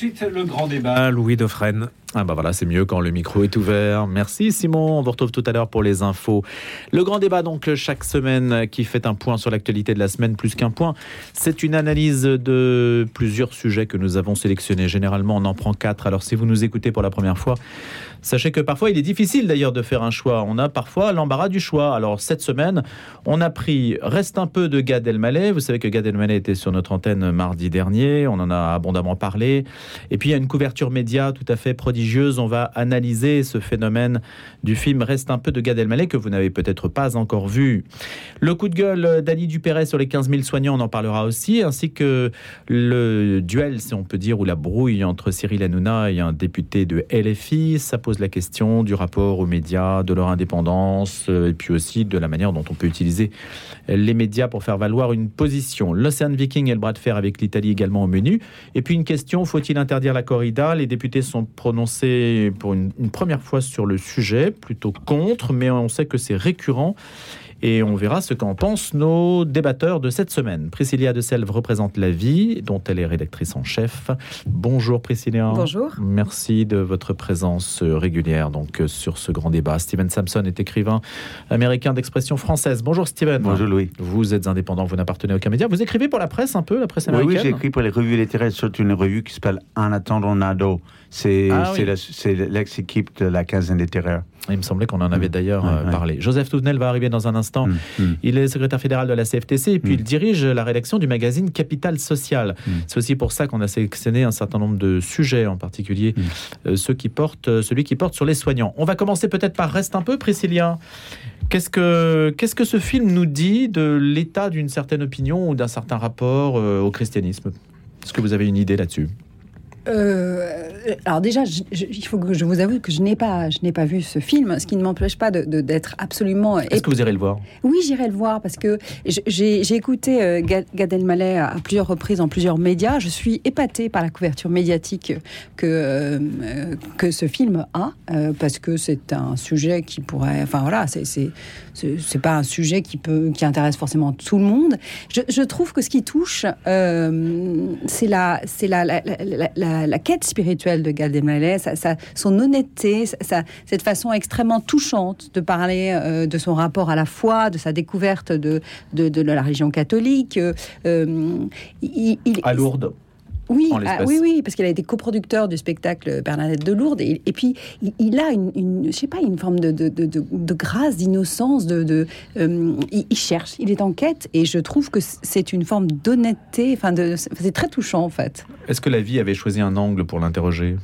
suite le grand débat. Louis Dauphren. Ah bah voilà, c'est mieux quand le micro est ouvert. Merci Simon, on vous retrouve tout à l'heure pour les infos. Le grand débat donc chaque semaine qui fait un point sur l'actualité de la semaine plus qu'un point. C'est une analyse de plusieurs sujets que nous avons sélectionnés. Généralement on en prend quatre. Alors si vous nous écoutez pour la première fois, sachez que parfois il est difficile d'ailleurs de faire un choix. On a parfois l'embarras du choix. Alors cette semaine, on a pris Reste un peu de Gad Elmaleh. Vous savez que Gad Elmaleh était sur notre antenne mardi dernier. On en a abondamment parlé. Et puis il y a une couverture média tout à fait prodigieuse on va analyser ce phénomène du film Reste un peu de Gad Elmaleh que vous n'avez peut-être pas encore vu. Le coup de gueule d'Ali Dupéret sur les 15 000 soignants, on en parlera aussi, ainsi que le duel, si on peut dire, ou la brouille entre Cyril Hanouna et un député de LFI. Ça pose la question du rapport aux médias, de leur indépendance, et puis aussi de la manière dont on peut utiliser les médias pour faire valoir une position. L'Océan Viking et le bras de fer avec l'Italie également au menu. Et puis une question, faut-il interdire la corrida? Les députés sont prononcés pour une, une première fois sur le sujet, plutôt contre, mais on sait que c'est récurrent et on verra ce qu'en pensent nos débatteurs de cette semaine. Priscilla de Selve représente La Vie, dont elle est rédactrice en chef. Bonjour Priscilla. Bonjour. Merci de votre présence régulière donc sur ce grand débat. Steven Sampson est écrivain américain d'expression française. Bonjour Steven. Bonjour Louis. Vous êtes indépendant, vous n'appartenez à aucun média. Vous écrivez pour la presse un peu, la presse américaine Oui, oui j'ai écrit pour les revues littéraires, surtout une revue qui s'appelle En attendant Nado. C'est ah l'ex-équipe de la quinzaine littéraire. Il me semblait qu'on en avait mm. d'ailleurs euh, parlé. Joseph Touvenel va arriver dans un instant. Mm. Mm. Il est secrétaire fédéral de la CFTC et puis il dirige la rédaction du magazine Capital Social. C'est aussi pour ça qu'on a sélectionné un certain nombre de sujets, en particulier euh, ceux qui portent, euh, celui qui porte sur les soignants. On va commencer peut-être par Reste un peu, Priscilla. Qu'est-ce que, qu'est-ce que ce film nous dit de l'état d'une certaine opinion ou d'un certain rapport au christianisme? Est-ce que vous avez une idée là-dessus? Euh, alors déjà, il faut que je vous avoue que je n'ai pas, je n'ai pas vu ce film, ce qui ne m'empêche pas de, d'être absolument. Est-ce que vous irez le voir? Oui, j'irai le voir parce que j'ai, écouté euh, Gad Elmaleh à plusieurs reprises en plusieurs médias. Je suis épatée par la couverture médiatique que euh, que ce film a, parce que c'est un sujet qui pourrait, enfin voilà, c'est c'est c'est pas un sujet qui peut qui intéresse forcément tout le monde. Je, je trouve que ce qui touche, c'est la c'est la, la, la la, quête spirituelle de Gad Elmaleh, son honnêteté, cette façon extrêmement touchante de parler euh, de son rapport à la foi, de sa découverte de, de, la religion catholique. Euh, il, à Lourdes. Oui, ah, oui, oui, parce qu'il a été coproducteur du spectacle Bernadette de Lourdes. Et, puis, il, a une, je sais pas, une forme de, de, grâce, d'innocence. De, euh, il, cherche, il est en quête. Et je trouve que c'est une forme d'honnêteté. Enfin, c'est très touchant, en fait. Est-ce que la vie avait choisi un angle pour l'interroger?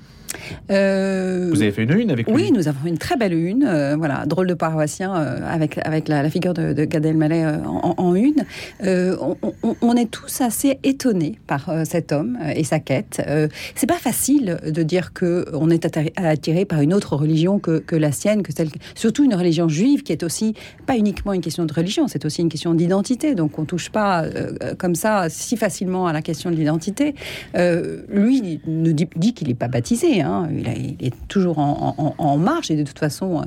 Euh, Vous avez fait une une avec lui Oui, nous avons fait une très belle une. Euh, voilà, drôle de paroissien euh, avec, avec la, figure de, de Gad Elmaleh en, une. On, est tous assez étonnés par cet homme et sa quête. c'est pas facile de dire que on est attiré par une autre religion que, que, la sienne, que celle, surtout une religion juive qui est aussi pas uniquement une question de religion, c'est aussi une question d'identité. Donc on touche pas comme ça si facilement à la question de l'identité. lui nous dit, dit qu'il n'est pas baptisé. Hein. Hein. Il, est toujours en, marche et de toute façon,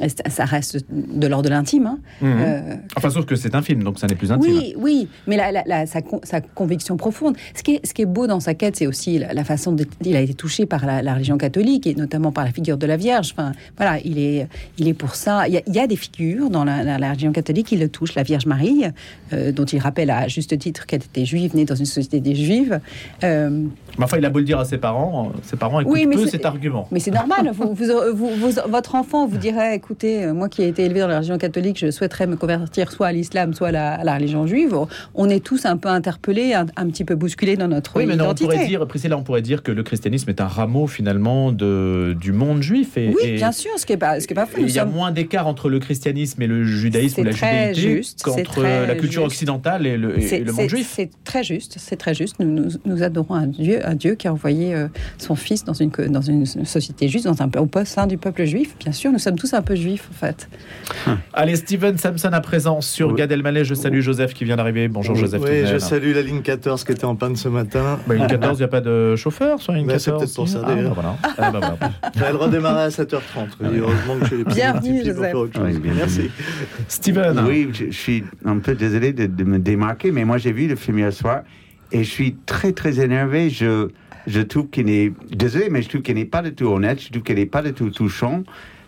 euh, ça reste de l'ordre de l'intime. Hein. Mhm. Euh, enfin, sauf que c'est un film, donc ça n'est plus intime. Oui, oui, mais sa, conviction profonde. Ce qui, est, ce qui est beau dans sa quête, c'est aussi la, façon dont il a été touché par la, religion catholique et notamment par la figure de la Vierge. Enfin, voilà, il est, il est pour ça. Il y a, des figures dans la, religion catholique qui le touchent. La Vierge Marie, euh, dont il rappelle à juste titre qu'elle était juive, née dans une société des juives. mais enfin, il a beau le dire à ses parents, ses parents écoutent oui, cet argument. Mais c'est normal. vous, votre enfant vous dirait, écoutez, euh, moi qui ai été élevé dans la religion catholique, je souhaiterais me convertir soit à l'islam, soit à la, religion juive. On est tous un peu interpellés, un, petit peu bousculés dans notre oui, mais Non, on pourrait dire, Priscilla, on pourrait dire que le christianisme est un rameau finalement de, du monde juif. Et, oui, bien sûr, ce qui n'est pas, ce qui est pas faux. Il y a moins d'écart entre le christianisme et le judaïsme ou la judaïté qu'entre la culture occidentale et le, monde juif. C'est très juste, c'est très juste. Nous, nous, adorons un Dieu, un Dieu qui a envoyé euh, son Fils dans une, dans une société juive, dans un, au sein du peuple juif. Bien sûr, nous sommes tous un peu juifs, en fait. Allez, Steven Samson à présent sur Gad Elmaleh. Je salue Joseph qui vient d'arriver. Bonjour Joseph. Oui, je salue la ligne 14 qui était en panne ce matin. Bah, ligne 14, il n'y a pas de chauffeur sur la ligne 14 C'est peut-être pour ça ah, d'ailleurs. Bah, ah, bah, Elle redémarrait à 7h30. heureusement que je Bienvenue, Joseph. Merci. Steven. Oui, je, suis un peu désolé de, de me démarquer, mais moi j'ai vu le film hier soir et je suis très, très énervé. Je, je trouve qu'il n'est, désolé, mais je trouve qu'il n'est pas du tout honnête. Je trouve qu'il n'est pas du tout touchant.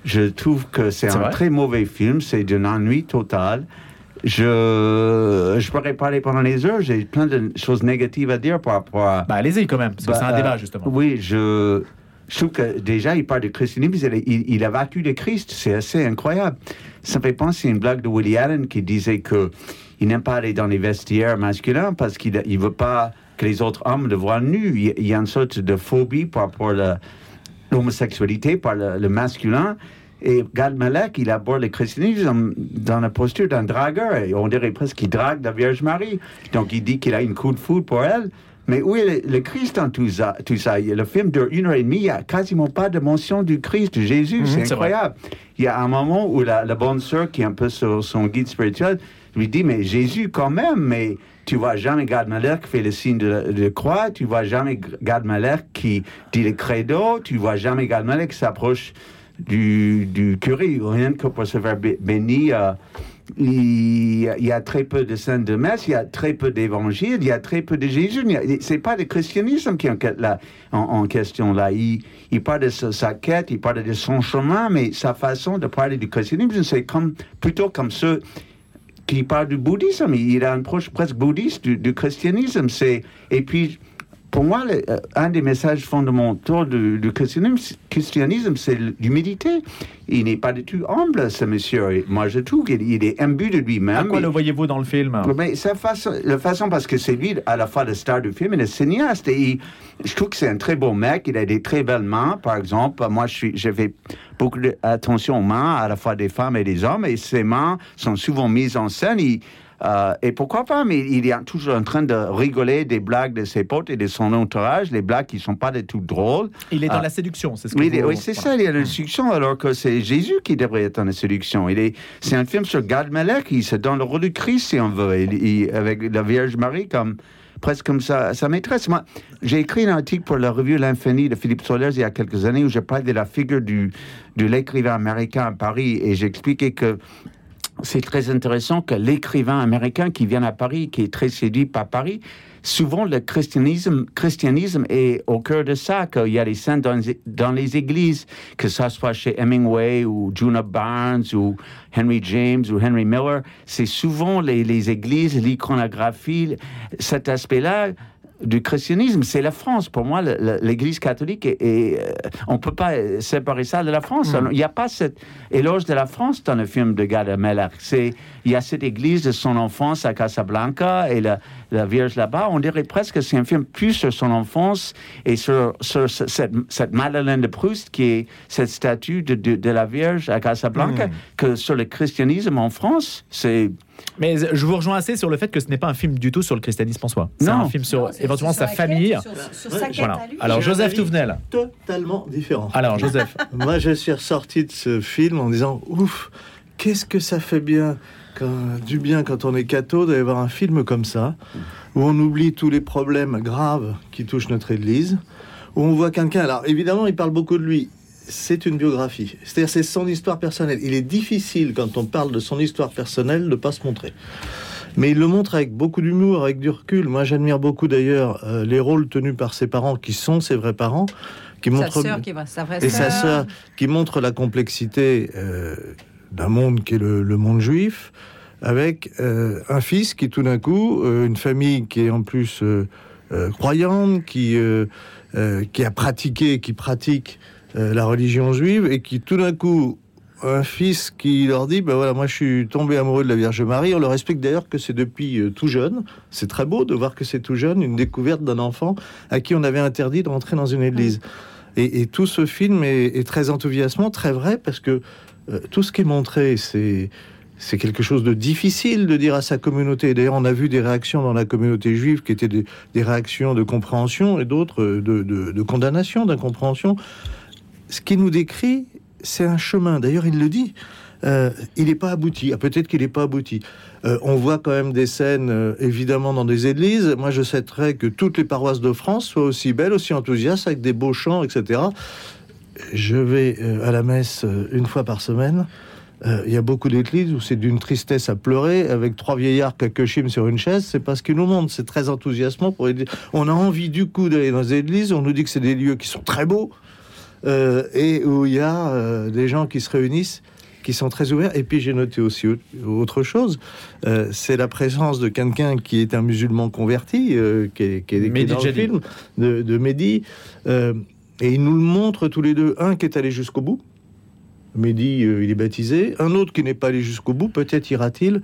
Je trouve que c'est un très mauvais film. C'est d'un ennui total. Je, je pourrais parler pendant les heures. J'ai plein de choses négatives à dire par rapport à. Bah, allez-y quand même, parce que c'est un bah, débat, justement. Oui, je, je trouve que déjà, il parle de christianisme, il, il, a vaincu le Christ. C'est assez incroyable. Ça me fait penser à une blague de Woody Allen qui disait que il n'aime pas aller dans les vestiaires masculins parce qu'il ne veut pas que les autres hommes le voient nu. Il y a une sorte de phobie par rapport à l'homosexualité, par le, masculin. Et Gad Malek, il aborde le christianisme dans la posture d'un dragueur. Et on dirait presque qu'il drague la Vierge Marie. Donc il dit qu'il a une coup de foudre pour elle. Mais où est le, Christ en tout ça, tout ça? Le film dure une heure et demie, il n'y a quasiment pas de mention du Christ, de Jésus. Mhm, c'est incroyable. Il y a un moment où la, bonne sœur, qui est un peu son guide spirituel, lui dit, mais Jésus quand même, mais tu vois jamais Gad qui fait le signe de, croix, tu vois jamais Gad qui dit le credo, tu vois jamais Gad qui s'approche du, du curé, rien que pour se faire bénir. Il, y a très peu de scènes de messe, il y a très peu d'évangiles, il y a très peu de Jésus. C'est pas le christianisme qui est en, question là. Il, il, parle de sa, quête, il parle de son chemin, mais sa façon de parler du christianisme, c'est comme, plutôt comme ceux qui parle du bouddhisme. Il a une approche presque bouddhiste du, christianisme. C'est et puis pour moi, euh, un des messages fondamentaux du, christianisme, c'est l'humilité. Il n'est pas du tout humble, ce monsieur. moi, je trouve qu'il est imbu de lui-même. À quoi le voyez-vous dans le film? Mais sa façon, la façon, parce que c'est lui, à la fois le star du film et le cinéaste. Et je trouve que c'est un très beau mec. Il a des très belles mains, par exemple. Moi, je, suis, je fais beaucoup d'attention aux mains, à la fois des femmes et des hommes. Et ses mains sont souvent mises en scène. Euh, et pourquoi pas, mais il est toujours en train de rigoler des blagues de ses potes et de son entourage, les blagues qui ne sont pas du tout drôles. Il est dans euh, la séduction, c'est ce que Oui, oui c'est ça, il est dans la séduction, alors que c'est Jésus qui devrait être dans la séduction. Il est, c'est un film sur Gad Melech, il se donne le rôle du Christ, si on veut, avec la Vierge Marie comme presque comme sa, sa maîtresse. Moi, j'ai écrit un article pour la revue L'Infini de Philippe Solers il y a quelques années où je parlais de la figure du, de l'écrivain américain à Paris et j'expliquais que c'est très intéressant que l'écrivain américain qui vient à Paris, qui est très séduit par Paris, souvent le christianisme, christianisme est au cœur de ça, qu'il y a des saints dans, les églises, que ce soit chez Hemingway ou Juna Barnes ou Henry James ou Henry Miller. C'est souvent les, les églises, l'iconographie, cet aspect-là du christianisme, c'est la France. Pour moi, l'Église catholique, et euh, on ne peut pas séparer ça de la France. Hmm. Il n'y a pas cet éloge de la France dans le film de Gad C'est Il y a cette Église de son enfance à Casablanca et la, la Vierge là-bas. On dirait presque que c'est un film plus sur son enfance et sur, cette, cette, Madeleine de Proust, qui est cette statue de, de, la Vierge à Casablanca, hmm. que sur le christianisme en France. C'est mais je vous rejoins assez sur le fait que ce n'est pas un film du tout sur le christianisme en soi. C'est un film sur éventuellement sa famille. Sur, sa voilà. Alors Joseph Touvenel. Totalement différent. Alors Joseph. Moi je suis ressorti de ce film en disant ouf, qu'est-ce que ça fait bien du bien quand on est catho d'aller voir un film comme ça, où on oublie tous les problèmes graves qui touchent notre Église, où on voit quelqu'un. Alors évidemment, il parle beaucoup de lui c'est une biographie. C'est-à-dire, c'est son histoire personnelle. Il est difficile, quand on parle de son histoire personnelle, de ne pas se montrer. Mais il le montre avec beaucoup d'humour, avec du recul. Moi, j'admire beaucoup d'ailleurs euh, les rôles tenus par ses parents, qui sont ses vrais parents, qui montrent qui va, sa vraie et sa sœur, qui montre la complexité euh, d'un monde qui est le, monde juif, avec euh, un fils qui, tout d'un coup, une famille qui est en plus croyante, qui qui a pratiqué, qui pratique euh, la religion juive et qui tout d'un coup un fils qui leur dit ben voilà moi je suis tombé amoureux de la Vierge Marie. On leur explique d'ailleurs que c'est depuis euh, tout jeune. C'est très beau de voir que c'est tout jeune une découverte d'un enfant à qui on avait interdit de rentrer dans une église. Et, tout ce film est, très enthousiasmant très vrai parce que euh, tout ce qui est montré c'est c'est quelque chose de difficile de dire à sa communauté. D'ailleurs, on a vu des réactions dans la communauté juive qui étaient des, réactions de compréhension et d'autres de, de, condamnation, d'incompréhension ce qu'il nous décrit, c'est un chemin. D'ailleurs, il le dit. Euh, il n'est pas abouti. Ah, peut-être qu'il n'est pas abouti. Euh, on voit quand même des scènes, évidemment, dans des églises. Moi, je souhaiterais que toutes les paroisses de France soient aussi belles, aussi enthousiastes, avec des beaux chants, etc. Je vais à la messe une fois par semaine. euh, il y a beaucoup d'églises où c'est d'une tristesse à pleurer, avec trois vieillards kakushim sur une chaise. C'est pas ce qu'ils nous montrent. C'est très enthousiasmant. Pour On a envie du coup d'aller dans les églises. On nous dit que c'est des lieux qui sont très beaux euh, et où il y a euh, des gens qui se réunissent qui sont très ouverts. Et puis j'ai noté aussi autre chose, c'est la présence de quelqu'un qui est un musulman converti, qui est, qui est dans le film de, de Mehdi. Et il nous le montre tous les deux, un qui est allé jusqu'au bout, Mehdi, euh, il est baptisé. Un autre qui n'est pas allé jusqu'au bout, peut-être ira-t-il,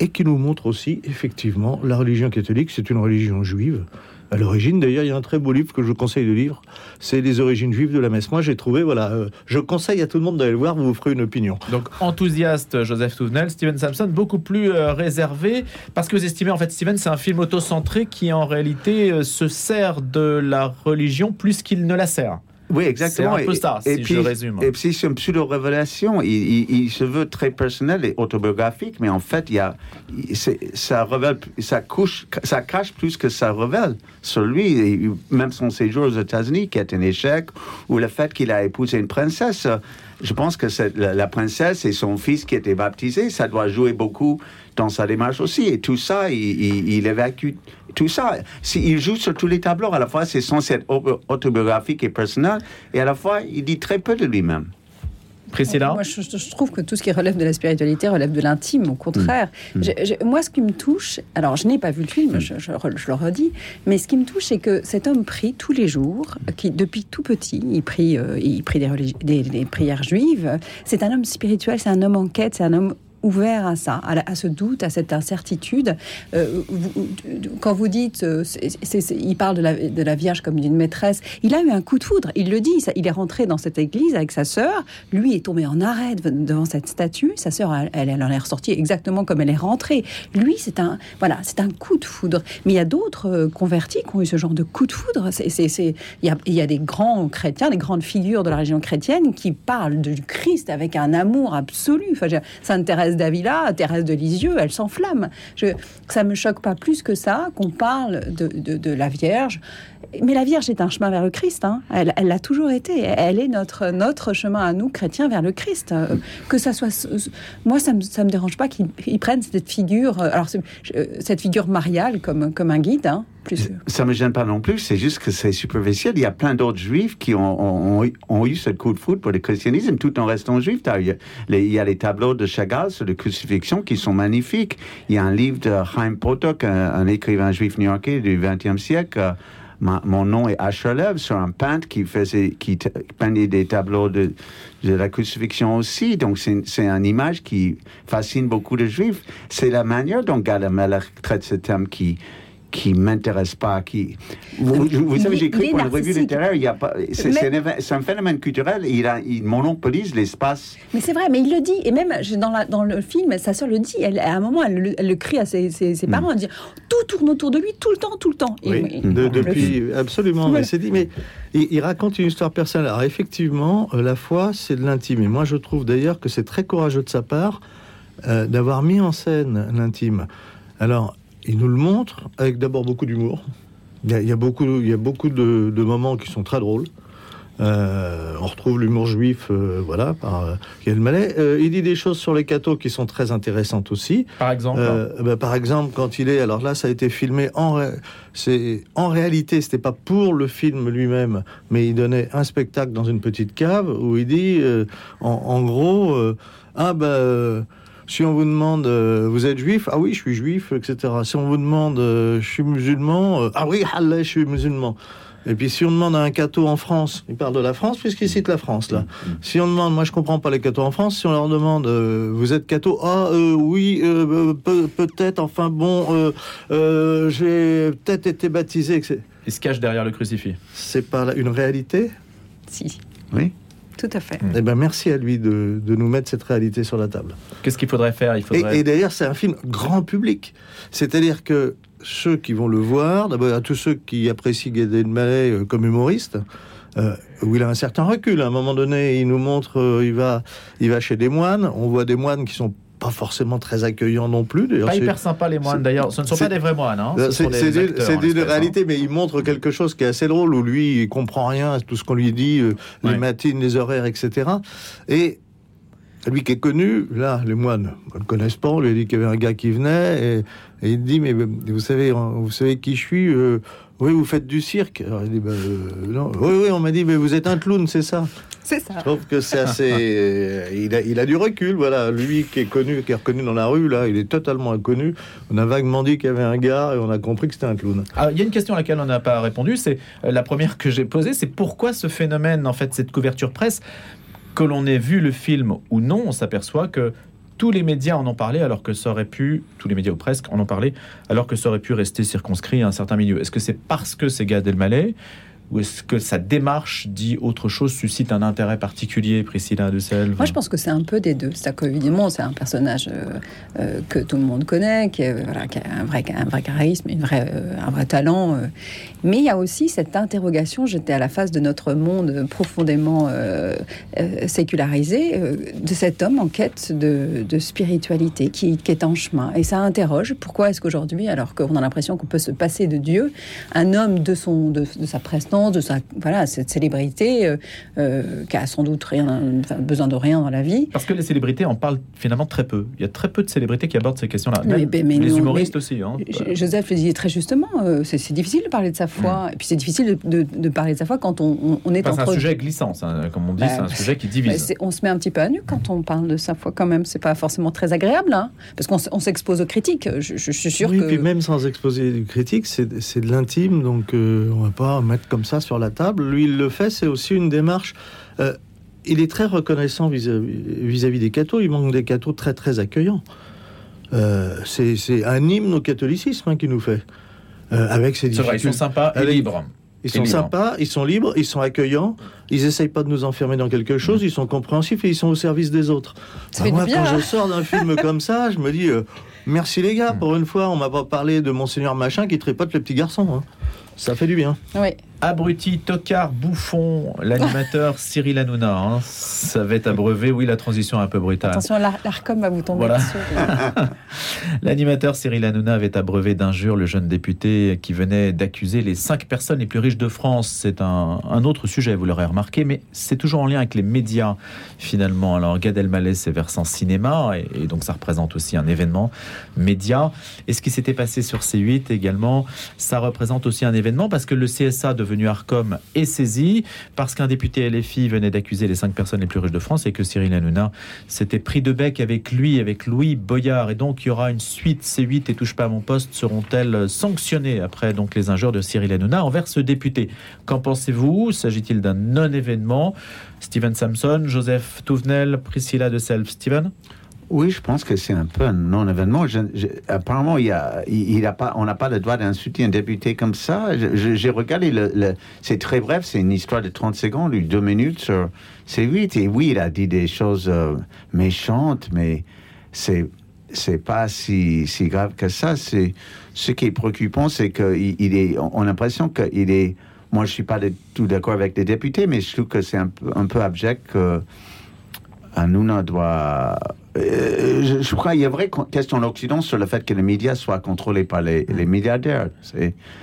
et qui nous montre aussi, effectivement, la religion catholique, c'est une religion juive. À l'origine, d'ailleurs, il y a un très beau livre que je conseille de lire, c'est Les origines juives de la messe. Moi, j'ai trouvé, voilà, euh, je conseille à tout le monde d'aller le voir, vous vous ferez une opinion. Donc, enthousiaste, Joseph Touvenel, Steven Sampson, beaucoup plus euh, réservé, parce que vous estimez, en fait, Steven, c'est un film autocentré qui, en réalité, se sert de la religion plus qu'il ne la sert. Oui, exactement. C'est un peu ça, et, si puis, je résume. Et puis, c'est une pseudo-révélation. Il, se veut très personnel et autobiographique, mais en fait, il y a, ça, révèle, ça, couche, ça cache plus que ça révèle sur lui. Et même son séjour aux États-Unis, qui est un échec, ou le fait qu'il a épousé une princesse. Je pense que la, la, princesse et son fils qui étaient baptisés, ça doit jouer beaucoup dans sa démarche aussi. Et tout ça, il, il évacue tout ça. Il joue sur tous les tableaux. À la fois, c'est censé être autobiographique et personnel, et à la fois, il dit très peu de lui-même. Priscilla Moi, je, trouve que tout ce qui relève de la spiritualité relève de l'intime, au contraire. Mm. Mm. moi, ce qui me touche, alors je n'ai pas vu le film, mm. je, le redis, mais ce qui me touche, c'est que cet homme prie tous les jours, qui depuis tout petit, il prie, euh, il prie des, des prières juives. C'est un homme spirituel, c'est un homme en quête, c'est un homme ouvert à ça, à, ce doute, à cette incertitude. Euh, quand vous dites, euh, il parle de la, Vierge comme d'une maîtresse, il a eu un coup de foudre, il le dit, il est rentré dans cette église avec sa sœur, lui est tombé en arrêt devant cette statue, sa sœur, elle, elle, en est ressortie exactement comme elle est rentrée. Lui, c'est un, voilà, c'est un coup de foudre. Mais il y a d'autres euh, convertis qui ont eu ce genre de coup de foudre. C'est, a, il y a des grands chrétiens, des grandes figures de la religion chrétienne qui parlent du Christ avec un amour absolu. Ça intéresse Thérèse d'Avila, Thérèse de Lisieux, elle s'enflamme. Ça me choque pas plus que ça qu'on parle de, la Vierge. Mais la Vierge est un chemin vers le Christ. Hein. Elle l'a toujours été. Elle est notre, notre chemin à nous, chrétiens, vers le Christ. Euh, que ça soit. Moi, ça me, ça me dérange pas qu'ils prennent cette figure. Euh, alors, euh, cette figure mariale comme, comme un guide. Hein. Ça me gêne pas non plus, c'est juste que c'est superficiel. Il y a plein d'autres juifs qui ont, ont, eu ce coup de foudre pour le christianisme tout en restant juifs. Il y, a les, tableaux de Chagall sur la crucifixion qui sont magnifiques. Il y a un livre de Chaim Potok, un, écrivain juif new-yorkais du XXe siècle. Mon nom est Lev, sur un peintre qui faisait, qui peignait des tableaux de, de la crucifixion aussi. Donc, c'est une image qui fascine beaucoup de juifs. C'est la manière dont Gad traite ce thème qui, qui m'intéresse pas, qui... Vous, savez, j'écris pour une revue littéraire, il y a pas... C'est un phénomène culturel, il, a, il monopolise l'espace. Mais c'est vrai, mais il le dit, et même dans, la, dans le film, sa sœur le dit, elle, à un moment, elle, le crie à ses, ses, mm. parents, elle dit, tout tourne autour de lui, tout le temps, tout le temps. Oui, depuis, absolument, mais c'est dit, mais il, raconte une histoire personnelle. Alors effectivement, euh, la foi, c'est de l'intime, et moi je trouve d'ailleurs que c'est très courageux de sa part euh, d'avoir mis en scène l'intime. Alors, il nous le montre avec d'abord beaucoup d'humour. Il, y, a, beaucoup, il y a beaucoup de, moments qui sont très drôles. Euh, on retrouve l'humour juif, euh, voilà, par euh, euh, il dit des choses sur les cathos qui sont très intéressantes aussi. Par exemple bah, Par exemple, quand il est... Alors là, ça a été filmé en... C'est en réalité, c'était pas pour le film lui-même, mais il donnait un spectacle dans une petite cave où il dit, en, en, gros, ah ben si on vous demande, euh, vous êtes juif Ah oui, je suis juif, etc. Si on vous demande, euh, je suis musulman euh, Ah oui, Allah, je suis musulman. Et puis si on demande à un catho en France, il parle de la France puisqu'il cite la France là. Mm, mm. Si on demande, moi je comprends pas les cathos en France, si on leur demande, vous êtes catho Ah oui, peut-être, enfin bon, j'ai peut-être été baptisé. Il se cache derrière le crucifix. C'est pas une réalité? Si. Oui. Tout à fait. Eh ben, merci à lui de, de, nous mettre cette réalité sur la table. Qu'est-ce qu'il faudrait faire? Il faudrait... Et, d'ailleurs, c'est un film grand public. C'est-à-dire que ceux qui vont le voir, d'abord à tous ceux qui apprécient Gad Elmaleh euh, comme humoriste, euh, où il a un certain recul. À un moment donné, il nous montre, euh, il va, il va chez des moines. On voit des moines qui sont pas forcément très accueillant non plus. Pas hyper sympa les moines d'ailleurs. Ce ne sont pas des vrais moines. Hein. C'est une réalité, mais il montre quelque chose qui est assez drôle où lui il comprend rien à tout ce qu'on lui dit, euh, les matines, les horaires, etc. Et celui qui est connu, là, les moines ne le connaissent pas. On lui a dit qu'il y avait un gars qui venait et, et il dit Mais vous savez, vous savez qui je suis euh, Oui, vous faites du cirque. Alors, il dit bah, euh, non. Oui, oui, on m'a dit Mais vous êtes un clown, c'est ça C'est ça. Je trouve que c'est assez. euh, il, a, il a du recul, voilà. Lui qui est connu, qui est reconnu dans la rue, là, il est totalement inconnu. On a vaguement dit qu'il y avait un gars et on a compris que c'était un clown. Alors, il y a une question à laquelle on n'a pas répondu, c'est euh, la première que j'ai posée, c'est pourquoi ce phénomène, en fait, cette couverture presse, que l'on ait vu le film ou non, on s'aperçoit que tous les médias en ont parlé alors que ça aurait pu, tous les médias ou presque en ont parlé, alors que ça aurait pu rester circonscrit à un certain milieu. Est-ce que c'est parce que c'est Gad Elmaleh? Ou est-ce que sa démarche dit autre chose, suscite un intérêt particulier, Priscilla de Selve Moi, je pense que c'est un peu des deux. C'est-à-dire qu'évidemment, c'est un personnage euh, euh, que tout le monde connaît, qui, a un vrai, charisme, euh, un vrai talent. Mais il y a aussi cette interrogation, j'étais à la face de notre monde profondément sécularisé, de cet homme en quête de, spiritualité qui, est en chemin. Et ça interroge, pourquoi est-ce qu'aujourd'hui, alors qu'on a l'impression qu'on peut se passer de Dieu, un homme de, son, de sa prestance, de sa, voilà, cette célébrité, euh, euh, qui a sans doute rien, enfin, besoin de rien dans la vie, Parce que les célébrités en parlent finalement très peu. Il y a très peu de célébrités qui abordent ces questions-là. Mais- Même mais- mais les non, humoristes mais- aussi. hein. Joseph le disait très justement, euh, c'est difficile de parler de sa foi, et puis c'est difficile de, de- de parler de sa foi quand on, on- on est Enfin, c'est un entre... sujet glissant, ça, comme on dit, Bah, c'est un sujet qui Bah, divise. on se met un petit peu à nu quand on parle de sa foi quand même, c'est pas forcément très agréable, hein, parce qu'on s'expose aux critiques, je, je- je suis sûre oui, que... puis même sans exposer du critique, c'est c'est de l'intime, donc euh, on va pas mettre comme ça sur la table. Lui, il le fait, c'est aussi une démarche. euh, il est très reconnaissant vis-à-vis des cathos. Il manque des cathos très très accueillants. Euh, c'est un hymne au catholicisme hein, qu'il nous fait, Euh, avec ses C'est vrai, ils sont difficultés. sympas et Avec- libres. Ils sont sympas, ils sont libres, ils sont accueillants, ils essayent pas de nous enfermer dans quelque chose, ils sont compréhensifs et ils sont au service des autres. Ça Bah, moi, bien, quand hein. je sors d'un film comme ça, je me dis euh, merci les gars, pour une fois, on m'a pas parlé de Monseigneur Machin qui tripote le petit garçon. hein. Ça fait du bien. Oui. Abruti, tocard, bouffon, l'animateur Cyril Hanouna. hein. Ça va être abreuvé. Oui, la transition est un peu brutale. Attention, l'Ar- l'ARCOM va vous tomber Voilà. dessus. L'animateur Cyril Hanouna avait abreuvé d'injures le jeune député qui venait d'accuser les cinq personnes les plus riches de France. C'est un, un autre sujet, vous l'aurez remarqué, mais c'est toujours en lien avec les médias finalement. Alors Gad Elmaleh, c'est versant cinéma, et, et donc ça représente aussi un événement média. Et ce qui s'était passé sur C8 également, ça représente aussi un événement parce que le CSA devenu Arcom est saisi parce qu'un député LFI venait d'accuser les cinq personnes les plus riches de France et que Cyril Hanouna s'était pris de bec avec lui, avec Louis Boyard. Et donc, il y aura une suite. C8 et Touche pas à mon poste seront-elles sanctionnées après donc les injures de Cyril Hanouna envers ce député? Qu'en pensez-vous? S'agit-il d'un non-événement? Steven Samson, Joseph Touvenel, Priscilla de Self. Steven? Oui, je pense que c'est un peu un non-événement. Apparemment, il y a, il, a pas, on n'a pas le droit d'insulter un député comme ça. J'ai regardé, le, le- c'est très bref, c'est une histoire de 30 secondes, ou deux minutes sur C8. Et oui, il a dit des choses euh, méchantes, mais c'est c'est pas si, si grave que ça. C'est ce qui est préoccupant, c'est qu'il il est, on a l'impression qu'il est. Moi, je suis pas du tout d'accord avec les députés, mais je trouve que c'est un peu abject que Hanouna doit. Euh, je, je crois qu'il y a une vraie question en Occident sur le fait que les médias soient contrôlés par les, les milliardaires.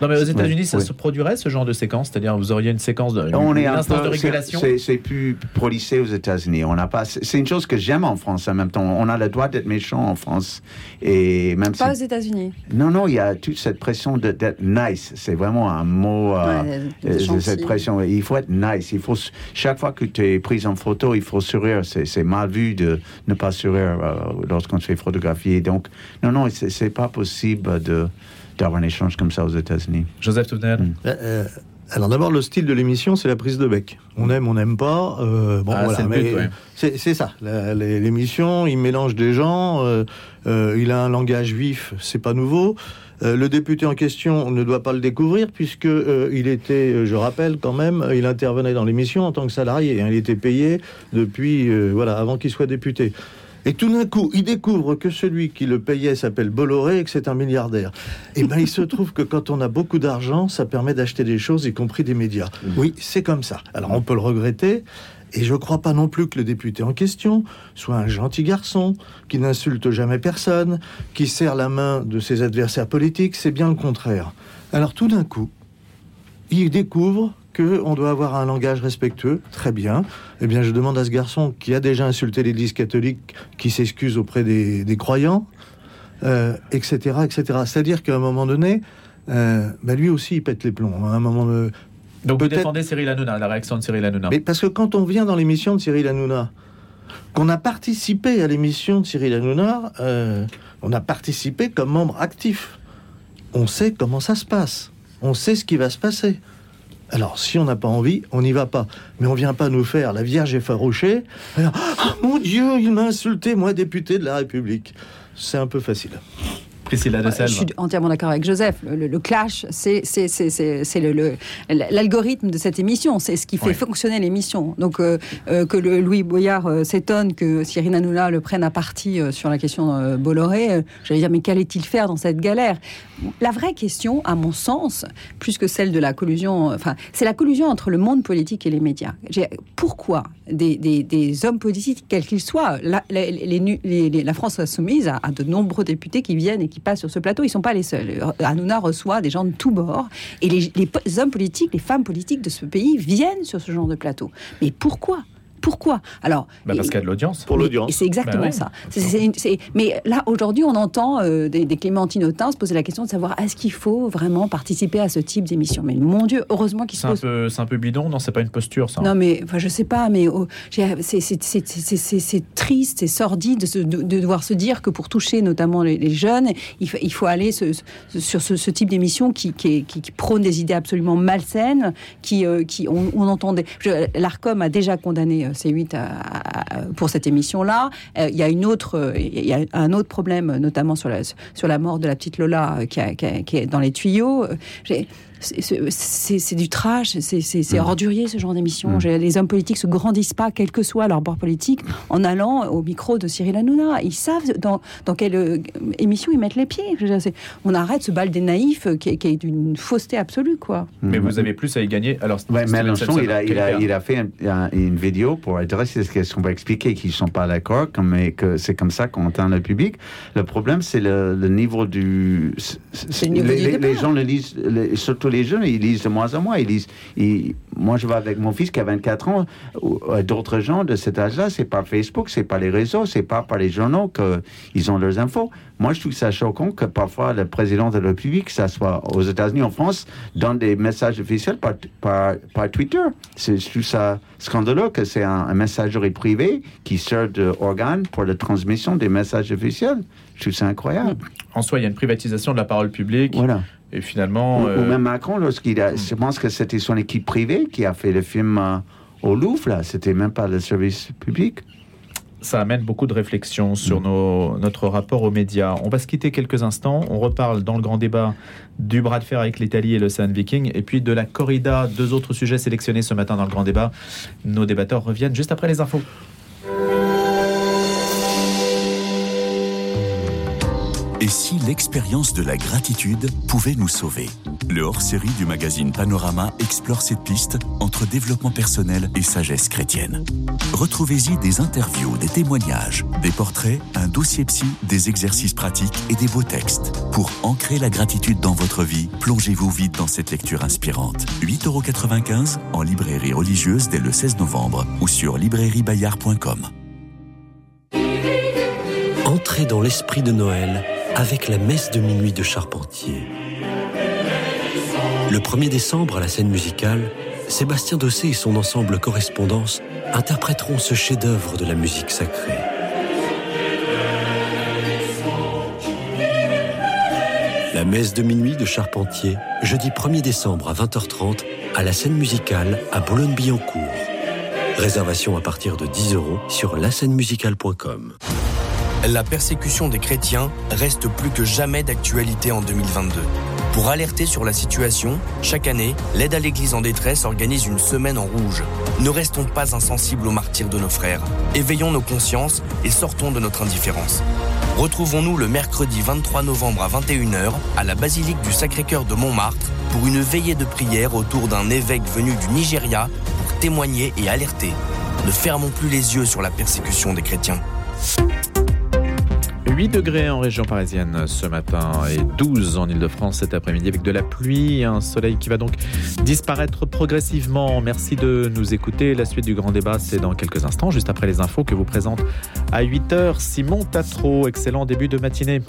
Non, mais aux États-Unis, ça se produirait ce genre de séquence? C'est-à-dire, vous auriez une séquence de. on une est un instance peu- de régulation? c'est- plus policé aux États-Unis. On n'a pas. C'est une chose que j'aime en France en même temps. On a le droit d'être méchant en France et même Pas aux. États-Unis. Non, non, il y a toute cette pression de- d'être nice. C'est vraiment un mot. euh, Ouais, euh, gentil. cette pression. Il faut être nice. Il faut chaque fois que tu es prise en photo, il faut sourire. C'est c'est mal vu de ne pas sourire euh, lorsqu'on se fait photographier. Donc, non, non, c'est pas possible de d'avoir un échange comme ça aux États-Unis. Joseph Touvenel Mm. Euh, euh, alors d'abord, le style de l'émission, c'est la prise de bec. On aime, on n'aime pas. euh, bon, Ah, voilà, c'est ouais. ça. L'émission, il mélange des gens. euh, euh, il a un langage vif, c'est pas nouveau. Euh, le député en question ne doit pas le découvrir puisque euh, il était, je rappelle quand même, il intervenait dans l'émission en tant que salarié. hein. il était payé depuis, euh, voilà, avant qu'il soit député. Et tout d'un coup, il découvre que celui qui le payait s'appelle Bolloré et que c'est un milliardaire. Et ben, il se trouve que quand on a beaucoup d'argent, ça permet d'acheter des choses, y compris des médias. Oui, c'est comme ça. Alors, on peut le regretter. Et je ne crois pas non plus que le député en question soit un gentil garçon, qui n'insulte jamais personne, qui serre la main de ses adversaires politiques. C'est bien le contraire. Alors, tout d'un coup, il découvre qu'on doit avoir un langage respectueux. Très bien. Eh bien, je demande à ce garçon qui a déjà insulté l'Église catholique, qui s'excuse auprès des, croyants, etc., euh, etc. C'est-à-dire qu'à un moment donné, euh, bah, lui aussi, il pète les plombs. Hein, à un moment de... Donc vous défendez Cyril Hanouna, la réaction de Cyril Hanouna Mais parce que quand on vient dans l'émission de Cyril Hanouna, qu'on a participé à l'émission de Cyril Hanouna, euh, on a participé comme membre actif. On sait comment ça se passe. On sait ce qui va se passer. Alors, si on n'a pas envie, on n'y va pas. Mais on vient pas nous faire la Vierge effarouchée. Alors, oh, mon Dieu, il m'a insulté, moi, député de la République. C'est un peu facile. Priscilla de Je suis entièrement d'accord avec Joseph. Le, clash, c'est l'algorithme de cette émission. C'est ce qui fait fonctionner l'émission. Donc, euh, euh, que le Louis Boyard euh, s'étonne que Cyril Hanouna le prenne à partie sur la question Bolloré, j'allais dire, mais qu'allait-il faire dans cette galère? La vraie question, à mon sens, plus que celle de la collusion, enfin, c'est la collusion entre le monde politique et les médias. Pourquoi des, hommes politiques, quels qu'ils soient, la, la France insoumise a, a de nombreux députés qui viennent et qui passent sur ce plateau, ils ne sont pas les seuls. Hanouna reçoit des gens de tous bords. Et les, les hommes politiques, les femmes politiques de ce pays viennent sur ce genre de plateau. Mais pourquoi? Pourquoi? Alors, bah parce qu'il y a de l'audience. Pour l'audience. C'est exactement bah ça. mais là, aujourd'hui, on entend euh, des, des Clémentine Autain se poser la question de savoir est-ce qu'il faut vraiment participer à ce type d'émission? Mais mon Dieu, heureusement qu'il se pose. C'est un peu bidon, non? C'est pas une posture, ça. Non, mais enfin, je sais pas, mais oh, c'est triste, c'est sordide de, devoir se dire que pour toucher notamment les, jeunes, il, il, faut aller sur ce, type d'émission qui, qui, prône des idées absolument malsaines, qui, euh, qui on, on entendait. L'Arcom a déjà condamné euh, C8 pour cette émission-là. Euh, il y a une autre, il y a un autre problème, notamment sur la, sur la mort de la petite Lola euh, qui est dans les tuyaux c'est du trash, c'est mm. ordurier ce genre d'émission. Mm. Les hommes politiques se grandissent pas, quel que soit leur bord politique, en allant au micro de Cyril Hanouna. Ils savent dans, dans quelle euh, émission ils mettent les pieds. on arrête ce bal des naïfs qui, est d'une fausseté absolue, quoi. Mais vous avez plus à y gagner. Alors, Mélenchon, il a, il, a, il a, fait une vidéo pour adresser ce qu'on va expliquer qu'ils ne sont pas d'accord, mais que c'est comme ça qu'on entend le public. Le problème, c'est le, niveau du. les, gens le lisent, surtout les jeunes, ils lisent de moins en moins. Ils lisent, moi, je vais avec mon fils qui a 24 ans, euh, d'autres gens de cet âge-là, c'est pas Facebook, c'est pas les réseaux, c'est pas par les journaux qu'ils ont leurs infos. Moi, je trouve ça choquant que parfois le président de la République, ça soit aux États-Unis, en France, donne des messages officiels par, par, Twitter. C'est, je trouve ça scandaleux que c'est un, messagerie privé qui sert d'organe pour la transmission des messages officiels. Je trouve ça incroyable. En soi, il y a une privatisation de la parole publique. Voilà. Et finalement. Ou, euh, même Macron, lorsqu'il a. Je pense que c'était son équipe privée qui a fait le film euh, au Louvre, là. C'était même pas le service public ça amène beaucoup de réflexions sur nos, notre rapport aux médias. On va se quitter quelques instants. On reparle dans le grand débat du bras de fer avec l'Italie et l'Océan Viking, et puis de la corrida, deux autres sujets sélectionnés ce matin dans le grand débat. Nos débatteurs reviennent juste après les infos. Et si l'expérience de la gratitude pouvait nous sauver? Le hors-série du magazine Panorama explore cette piste entre développement personnel et sagesse chrétienne. Retrouvez-y des interviews, des témoignages, des portraits, un dossier psy, des exercices pratiques et des beaux textes. Pour ancrer la gratitude dans votre vie, plongez-vous vite dans cette lecture inspirante. 8,95€ en librairie religieuse dès le 16 novembre ou sur librairiebayard.com. Entrez dans l'esprit de Noël avec la messe de minuit de Charpentier. Le 1er décembre, à la scène musicale, Sébastien Dossé et son ensemble Correspondance interpréteront ce chef-d'œuvre de la musique sacrée. La messe de minuit de Charpentier, jeudi 1er décembre à 20h30, à la scène musicale à Boulogne-Billancourt. Réservation à partir de 10 euros sur lascenemusicale.com la persécution des chrétiens reste plus que jamais d'actualité en 2022. Pour alerter sur la situation, chaque année, l'aide à l'Église en détresse organise une semaine en rouge. Ne restons pas insensibles aux martyrs de nos frères. Éveillons nos consciences et sortons de notre indifférence. Retrouvons-nous le mercredi 23 novembre à 21h à la basilique du Sacré-Cœur de Montmartre pour une veillée de prière autour d'un évêque venu du Nigeria pour témoigner et alerter. Ne fermons plus les yeux sur la persécution des chrétiens. 8 degrés en région parisienne ce matin et 12 en Ile-de-France cet après-midi avec de la pluie, un soleil qui va donc disparaître progressivement. Merci de nous écouter. La suite du grand débat, c'est dans quelques instants, juste après les infos que vous présente à 8h Simon Tatro. Excellent début de matinée.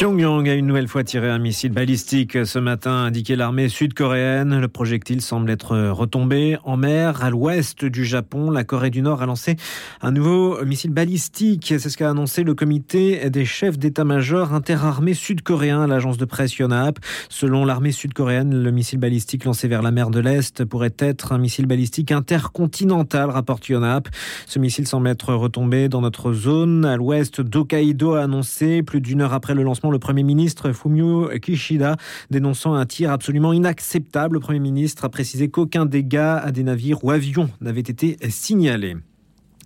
Pyongyang a une nouvelle fois tiré un missile balistique ce matin, a indiqué l'armée sud-coréenne. Le projectile semble être retombé en mer à l'ouest du Japon. La Corée du Nord a lancé un nouveau missile balistique. C'est ce qu'a annoncé le comité des chefs d'état-major interarmés sud-coréens l'agence de presse Yonhap. Selon l'armée sud-coréenne, le missile balistique lancé vers la mer de l'Est pourrait être un missile balistique intercontinental, rapporte Yonhap. Ce missile semble être retombé dans notre zone à l'ouest d'Hokkaido, a annoncé plus d'une heure après le lancement le Premier ministre Fumio Kishida, dénonçant un tir absolument inacceptable. Le Premier ministre a précisé qu'aucun dégât à des navires ou avions n'avait été signalé.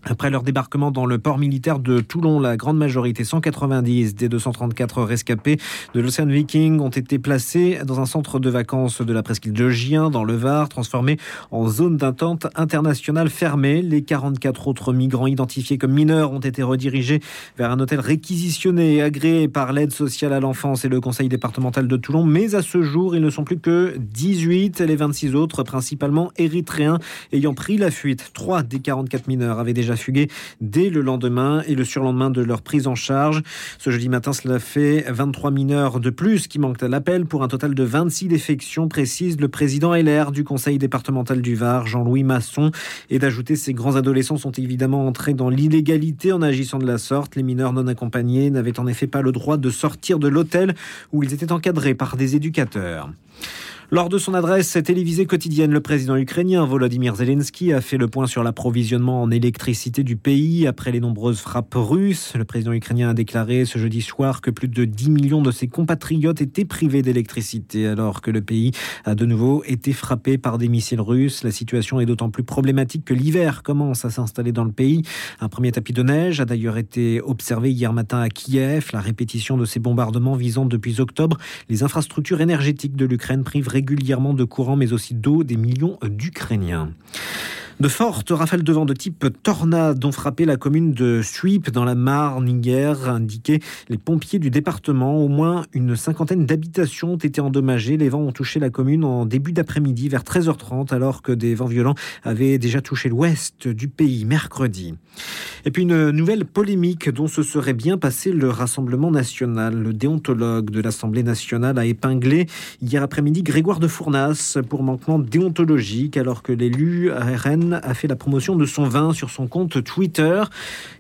Après leur débarquement dans le port militaire de Toulon, la grande majorité, 190 des 234 rescapés de l'Océan Viking, ont été placés dans un centre de vacances de la presqu'île de Gien, dans le Var, transformé en zone d'attente internationale fermée. Les 44 autres migrants identifiés comme mineurs ont été redirigés vers un hôtel réquisitionné et agréé par l'aide sociale à l'enfance et le conseil départemental de Toulon. Mais à ce jour, ils ne sont plus que 18. Les 26 autres, principalement érythréens, ayant pris la fuite. Trois des 44 mineurs avaient déjà dès le lendemain et le surlendemain de leur prise en charge. Ce jeudi matin, cela fait 23 mineurs de plus qui manquent à l'appel pour un total de 26 défections, précise le président LR du conseil départemental du Var, Jean-Louis Masson. Et d'ajouter, ces grands adolescents sont évidemment entrés dans l'illégalité en agissant de la sorte. Les mineurs non accompagnés n'avaient en effet pas le droit de sortir de l'hôtel où ils étaient encadrés par des éducateurs. Lors de son adresse télévisée quotidienne, le président ukrainien Volodymyr Zelensky a fait le point sur l'approvisionnement en électricité du pays après les nombreuses frappes russes. Le président ukrainien a déclaré ce jeudi soir que plus de 10 millions de ses compatriotes étaient privés d'électricité alors que le pays a de nouveau été frappé par des missiles russes. La situation est d'autant plus problématique que l'hiver commence à s'installer dans le pays. Un premier tapis de neige a d'ailleurs été observé hier matin à Kiev. La répétition de ces bombardements visant depuis octobre les infrastructures énergétiques de l'Ukraine prive régulièrement de courant, mais aussi d'eau des millions d'Ukrainiens. De fortes rafales de vent de type tornade ont frappé la commune de Suip dans la Marne hier, indiqué les pompiers du département. Au moins une cinquantaine d'habitations ont été endommagées. Les vents ont touché la commune en début d'après-midi vers 13h30 alors que des vents violents avaient déjà touché l'ouest du pays mercredi. Et puis une nouvelle polémique dont se serait bien passé le Rassemblement national. Le déontologue de l'Assemblée nationale a épinglé hier après-midi Grégoire de Fournas pour manquement déontologique alors que l'élu RN a fait la promotion de son vin sur son compte Twitter.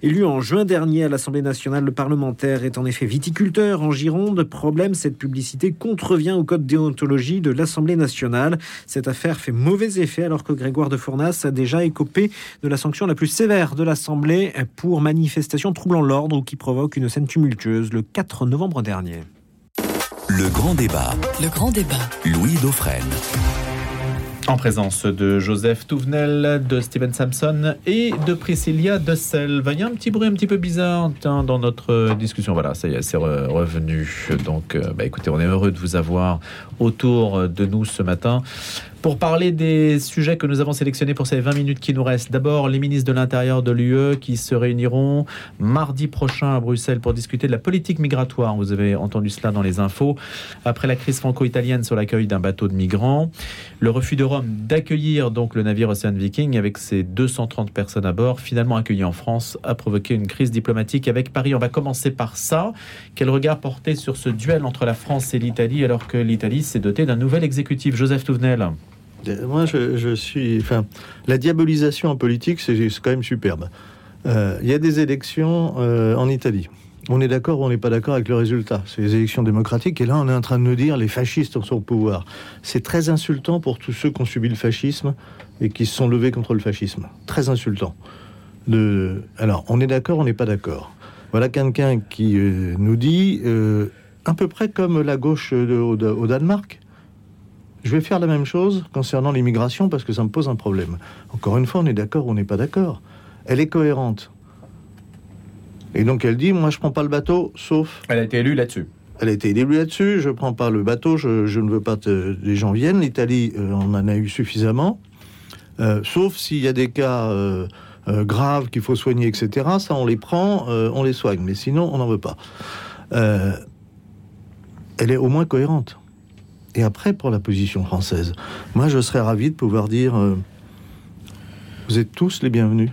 Élu en juin dernier à l'Assemblée nationale, le parlementaire est en effet viticulteur en Gironde. Problème, cette publicité contrevient au code déontologie de l'Assemblée nationale. Cette affaire fait mauvais effet alors que Grégoire de Fournas a déjà écopé de la sanction la plus sévère de l'Assemblée pour manifestation troublant l'ordre ou qui provoque une scène tumultueuse le 4 novembre dernier. Le grand débat. Le grand débat. Louis Dauphren. En présence de Joseph Touvenel, de Steven Sampson et de Priscilla Selve. Il y a un petit bruit un petit peu bizarre dans notre discussion. Voilà, ça y est, c'est revenu. Donc, euh, bah, écoutez, on est heureux de vous avoir autour de nous ce matin pour parler des sujets que nous avons sélectionnés pour ces 20 minutes qui nous restent. D'abord, les ministres de l'Intérieur de l'UE qui se réuniront mardi prochain à Bruxelles pour discuter de la politique migratoire. Vous avez entendu cela dans les infos. Après la crise franco-italienne sur l'accueil d'un bateau de migrants, le refus de Rome d'accueillir donc le navire Ocean Viking avec ses 230 personnes à bord, finalement accueilli en France, a provoqué une crise diplomatique avec Paris. On va commencer par ça. Quel regard porter sur ce duel entre la France et l'Italie alors que l'Italie s'est dotée d'un nouvel exécutif? Joseph Touvenel. Moi, je, suis. Enfin, la diabolisation en politique, c'est quand même superbe. Euh, il y a des élections euh, en Italie. On est d'accord ou on n'est pas d'accord avec le résultat? C'est les élections démocratiques. Et là, on est en train de nous dire les fascistes sont au pouvoir. C'est très insultant pour tous ceux qui ont subi le fascisme et qui se sont levés contre le fascisme. Très insultant. Alors, on est d'accord, on n'est pas d'accord. Voilà quelqu'un qui euh, nous dit, à peu près comme la gauche au Danemark, je vais faire la même chose concernant l'immigration parce que ça me pose un problème. Encore une fois, on est d'accord ou on n'est pas d'accord. Elle est cohérente. Et donc elle dit, moi je prends pas le bateau, sauf... Elle a été élue là-dessus. Elle a été élue là-dessus, je prends pas le bateau, je, ne veux pas que les gens viennent. L'Italie, euh, on en a eu suffisamment. Euh, sauf s'il y a des cas euh, graves qu'il faut soigner, etc. Ça, on les prend, on les soigne. Mais sinon, on n'en veut pas. Elle est au moins cohérente. Et après, pour la position française, moi, je serais ravi de pouvoir dire euh, vous êtes tous les bienvenus.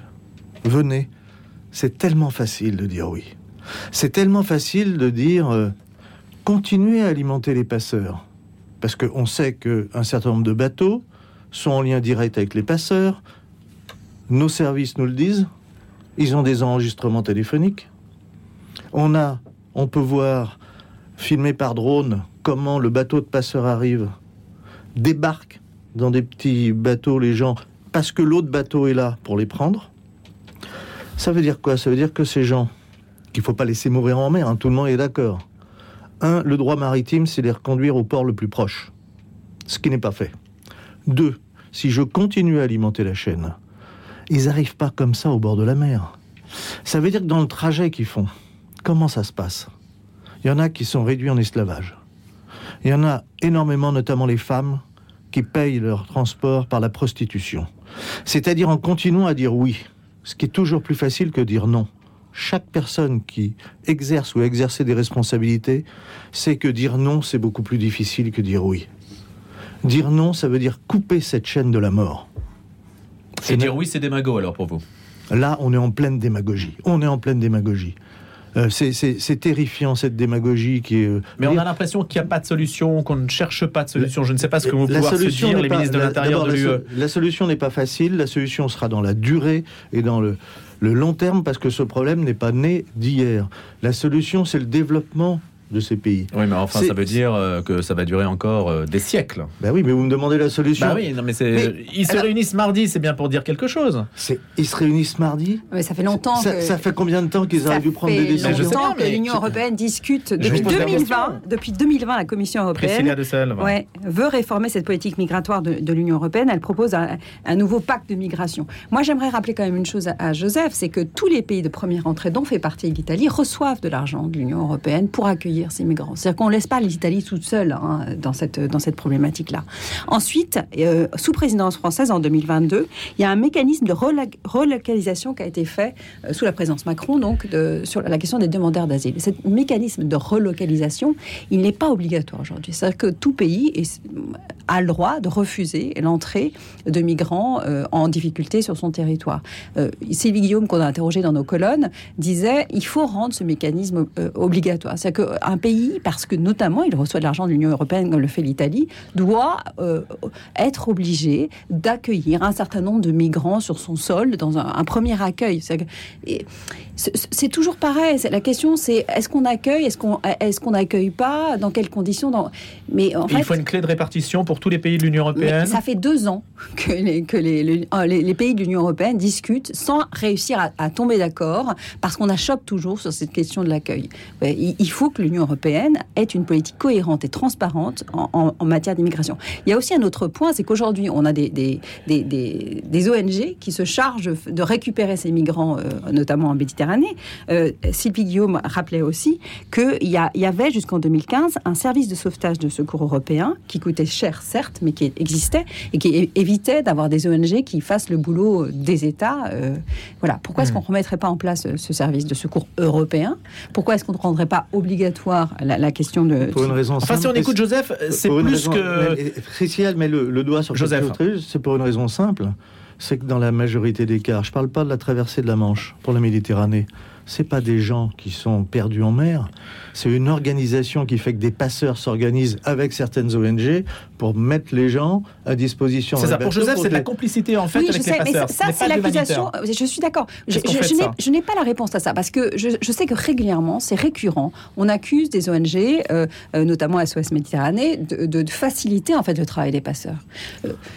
Venez. C'est tellement facile de dire oui. C'est tellement facile de dire euh, continuez à alimenter les passeurs. Parce qu'on sait qu'un certain nombre de bateaux sont en lien direct avec les passeurs. Nos services nous le disent. Ils ont des enregistrements téléphoniques. On a, on peut voir, filmé par drone, comment le bateau de passeurs arrive, débarque dans des petits bateaux, les gens, parce que l'autre bateau est là pour les prendre. Ça veut dire quoi? Ça veut dire que ces gens, qu'il ne faut pas laisser mourir en mer, hein, tout le monde est d'accord. Un, le droit maritime, c'est les reconduire au port le plus proche, ce qui n'est pas fait. Deux, si je continue à alimenter la chaîne, ils n'arrivent pas comme ça au bord de la mer. Ça veut dire que dans le trajet qu'ils font, comment ça se passe? Il y en a qui sont réduits en esclavage. Il y en a énormément, notamment les femmes, qui payent leur transport par la prostitution. C'est-à-dire en continuant à dire oui, ce qui est toujours plus facile que dire non. Chaque personne qui exerce ou a exercé des responsabilités sait que dire non, c'est beaucoup plus difficile que dire oui. Dire non, ça veut dire couper cette chaîne de la mort. Et dire oui, c'est démago alors pour vous? Là, on est en pleine démagogie. On est en pleine démagogie. Euh, c'est- terrifiant cette démagogie qui est. euh, Mais on a l'impression qu'il n'y a pas de solution, qu'on ne cherche pas de solution. Je ne sais pas ce que vous se solution dire, les ministres de l'Intérieur de l'UE. la, so- la solution n'est pas facile. La solution sera dans la durée et dans le, le long terme parce que ce problème n'est pas né d'hier. La solution, c'est le développement de ces pays. Oui, mais enfin, ça veut dire euh, que ça va durer encore euh, des siècles. Ben oui, mais vous me demandez la solution. Bah oui, non, mais c'est. Mais- Ils se alors- réunissent mardi, c'est bien pour dire quelque chose. C'est- Ils se réunissent mardi. Mais ça fait longtemps Ça, que... ça fait combien de temps qu'ils auraient dû prendre des décisions Je sais longtemps bien, que l'Union européenne discute depuis vous pose la 2020. question. Depuis 2020, la Commission européenne de Selve. ouais, veut réformer cette politique migratoire de, de l'Union européenne. Elle propose un, un nouveau pacte de migration. Moi, j'aimerais rappeler quand même une chose à, à Joseph, c'est que tous les pays de première entrée, dont fait partie l'Italie, reçoivent de l'argent de l'Union européenne pour accueillir ces migrants. C'est-à-dire qu'on ne laisse pas l'Italie toute seule hein, dans cette, dans cette problématique-là. Ensuite, euh, sous présidence française en 2022, il y a un mécanisme de relocalisation qui a été fait euh, sous la présidence Macron, donc sur la question des demandeurs d'asile. Ce mécanisme de relocalisation, il n'est pas obligatoire aujourd'hui. C'est-à-dire que tout pays est- a le droit de refuser l'entrée de migrants euh, en difficulté sur son territoire. Sylvie Guillaume, qu'on a interrogé dans nos colonnes, disait il faut rendre ce mécanisme obligatoire. C'est-à-dire qu'un pays, parce que notamment il reçoit de l'argent de l'Union européenne, comme le fait l'Italie, doit euh, être obligé d'accueillir un certain nombre de migrants sur son sol dans un, un premier accueil. C'est- toujours pareil. La question, c'est est-ce qu'on accueille, est-ce qu'on est-ce qu'on n'accueille pas, dans quelles conditions dans... Mais en Et il fait, faut une clé de répartition pour tous les pays de l'Union européenne. ça fait deux ans que les, que les, les- euh, les- pays de l'Union européenne discutent sans réussir à, à tomber d'accord parce qu'on achoppe toujours sur cette question de l'accueil. Il faut que l'Union européenne ait une politique cohérente et transparente en, en- en matière d'immigration. Il y a aussi un autre point, c'est qu'aujourd'hui, on a des, des, des- des- des ONG qui se chargent de récupérer ces migrants, euh, notamment en Méditerranée. Euh, Sylvie Guillaume rappelait aussi qu'il y, avait jusqu'en 2015 un service de sauvetage de secours européen qui coûtait cher, certes, mais qui existait et qui évitait d'avoir des ONG qui fassent le boulot des États. euh, voilà. Pourquoi est-ce qu'on ne remettrait pas en place ce service de secours européen? Pourquoi est-ce qu'on ne rendrait pas obligatoire la, la question de... Pour une raison Enfin, si simple, on écoute Joseph, c'est plus raison- que. met le, le doigt sur Joseph. c'est pour une raison simple. C'est que dans la majorité des cas, je parle pas de la traversée de la Manche pour la Méditerranée. C'est pas des gens qui sont perdus en mer. C'est une organisation qui fait que des passeurs s'organisent avec certaines ONG pour mettre les gens à disposition. C'est ça, pour Joseph, c'est de la complicité en fait oui, je avec sais, les mais passeurs. ça, c'est l'accusation. Je suis d'accord. Je, je- je n'ai- je pas la réponse à ça parce que je, je sais que régulièrement, c'est récurrent. On accuse des ONG, euh, euh, notamment SOS Méditerranée, de, de- de faciliter en fait le travail des passeurs.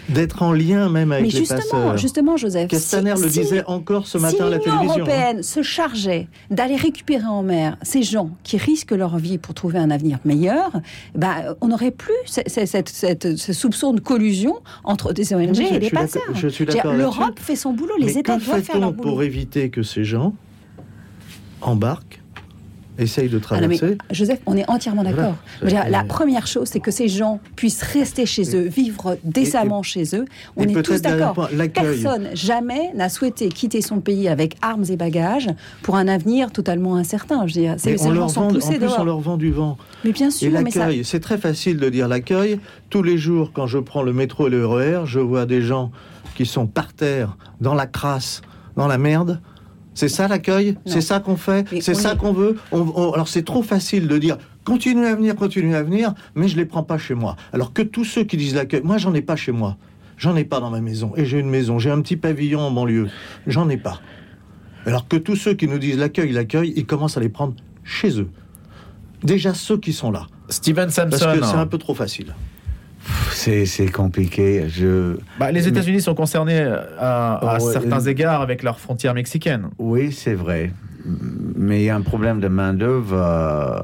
D'être en lien même avec mais les justement, passeurs. justement, Joseph, Castaner si- le si- disait encore ce matin si à la l'Union télévision. hein. européenne se chargeait d'aller récupérer en mer ces gens qui risquent leur vie pour trouver un avenir meilleur, bah, on n'aurait plus ce, ce- cette- cette- ce soupçon de collusion entre des ONG Oui, et des passeurs. je suis veux dire, d'accord L'Europe fait son boulot, les Mais États doivent faire leur boulot. pour éviter que ces gens embarquent essaye de Ah traverser. Joseph, on est entièrement d'accord. La première chose, c'est que ces gens puissent rester chez eux, vivre décemment chez eux. On est tous d'accord. Personne jamais n'a souhaité quitter son pays avec armes et bagages pour un avenir totalement incertain. Je veux dire, ces, Mais ces on gens leur sont vend, en poussés plus, on leur vend du vent. Mais bien Et sûr, ça. l'accueil, c'est très facile de dire l'accueil. Tous les jours, quand je prends le métro et le RER, je vois des gens qui sont par terre, dans la crasse, dans la merde. C'est ça l'accueil? C'est ça qu'on fait? C'est ça est- qu'on veut? On- on- Alors c'est trop facile de dire continuez à venir, continuez à venir, mais je les prends pas chez moi. Alors que tous ceux qui disent l'accueil, moi j'en ai pas chez moi. J'en ai pas dans ma maison. Et j'ai une maison, j'ai un petit pavillon en banlieue. J'en ai pas. Alors que tous ceux qui nous disent l'accueil, l'accueil, ils commencent à les prendre chez eux. Déjà ceux qui sont là. Steven Parce que Sampson. c'est un peu trop facile. C'est c'est compliqué. Je... Bah, les États-Unis sont concernés à, à Oh, certains euh, égards avec leurs frontières mexicaines. Oui, c'est vrai. Mais il y a un problème de main-d'œuvre euh,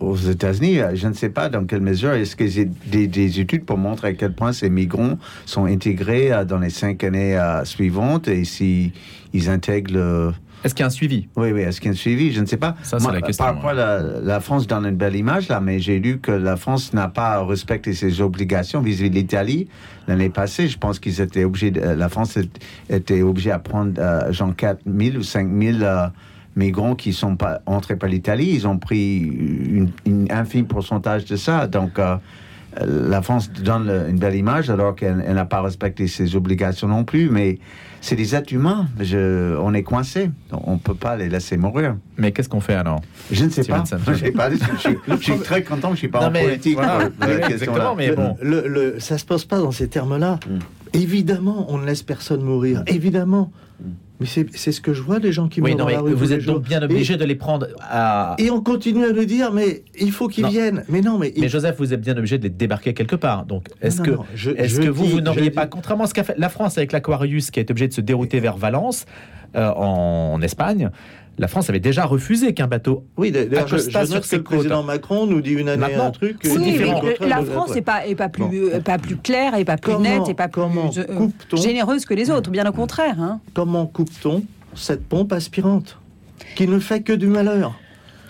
aux États-Unis. Je ne sais pas dans quelle mesure. Est-ce qu'il y a des, des études pour montrer à quel point ces migrants sont intégrés euh, dans les cinq années euh, suivantes et si ils intègrent. Est-ce qu'il y a un suivi? Oui, oui, est-ce qu'il y a un suivi? Je ne sais pas. Ça, c'est la question, Parfois, ouais. la, la France donne une belle image, là, mais j'ai lu que la France n'a pas respecté ses obligations vis-à-vis de l'Italie l'année passée. Je pense qu'ils étaient obligés, de- la France était obligée à prendre euh, genre 4 000 ou 5 000 euh, migrants qui sont pas entrés par l'Italie. Ils ont pris une, une infime pourcentage de ça. Donc, euh, la France donne le- une belle image alors qu'elle elle n'a pas respecté ses obligations non plus. Mais c'est des êtres humains. Je, on est coincé. On ne peut pas les laisser mourir. Mais qu'est-ce qu'on fait alors Je ne sais pas. Je, sais pas. Je, suis- je suis très content que je ne suis pas Non, en mais politique. voilà. pour la Oui, question-là. exactement, mais bon. Le, le- ça se pose pas dans ces termes-là. Mm. Évidemment, on ne laisse personne mourir. Évidemment. Mais c'est ce que je vois, les gens qui Oui, meurent non, dans mais la rue vous êtes donc jours. bien obligé de les prendre à. Et, on continue à nous dire, mais il faut qu'ils viennent. Mais non, mais, il- Mais Joseph, vous êtes bien obligé de les débarquer quelque part. Donc, est-ce que, non, je- que vous, dis- vous je n'auriez dis- pas, contrairement à ce qu'a fait la France avec l'Aquarius, qui est obligé de se dérouter vers Valence, euh, en Espagne, la France avait déjà refusé qu'un bateau. Oui, d'ailleurs, je, note que le président côtes. Macron nous dit une année Maintenant, un truc. Oui, contraire, la France n'est pas, est pas, plus, Bon. euh, pas plus claire, et pas plus Comment- nette, et pas plus euh, généreuse que les autres, bien au contraire. Hein. Comment coupe-t-on cette pompe aspirante qui ne fait que du malheur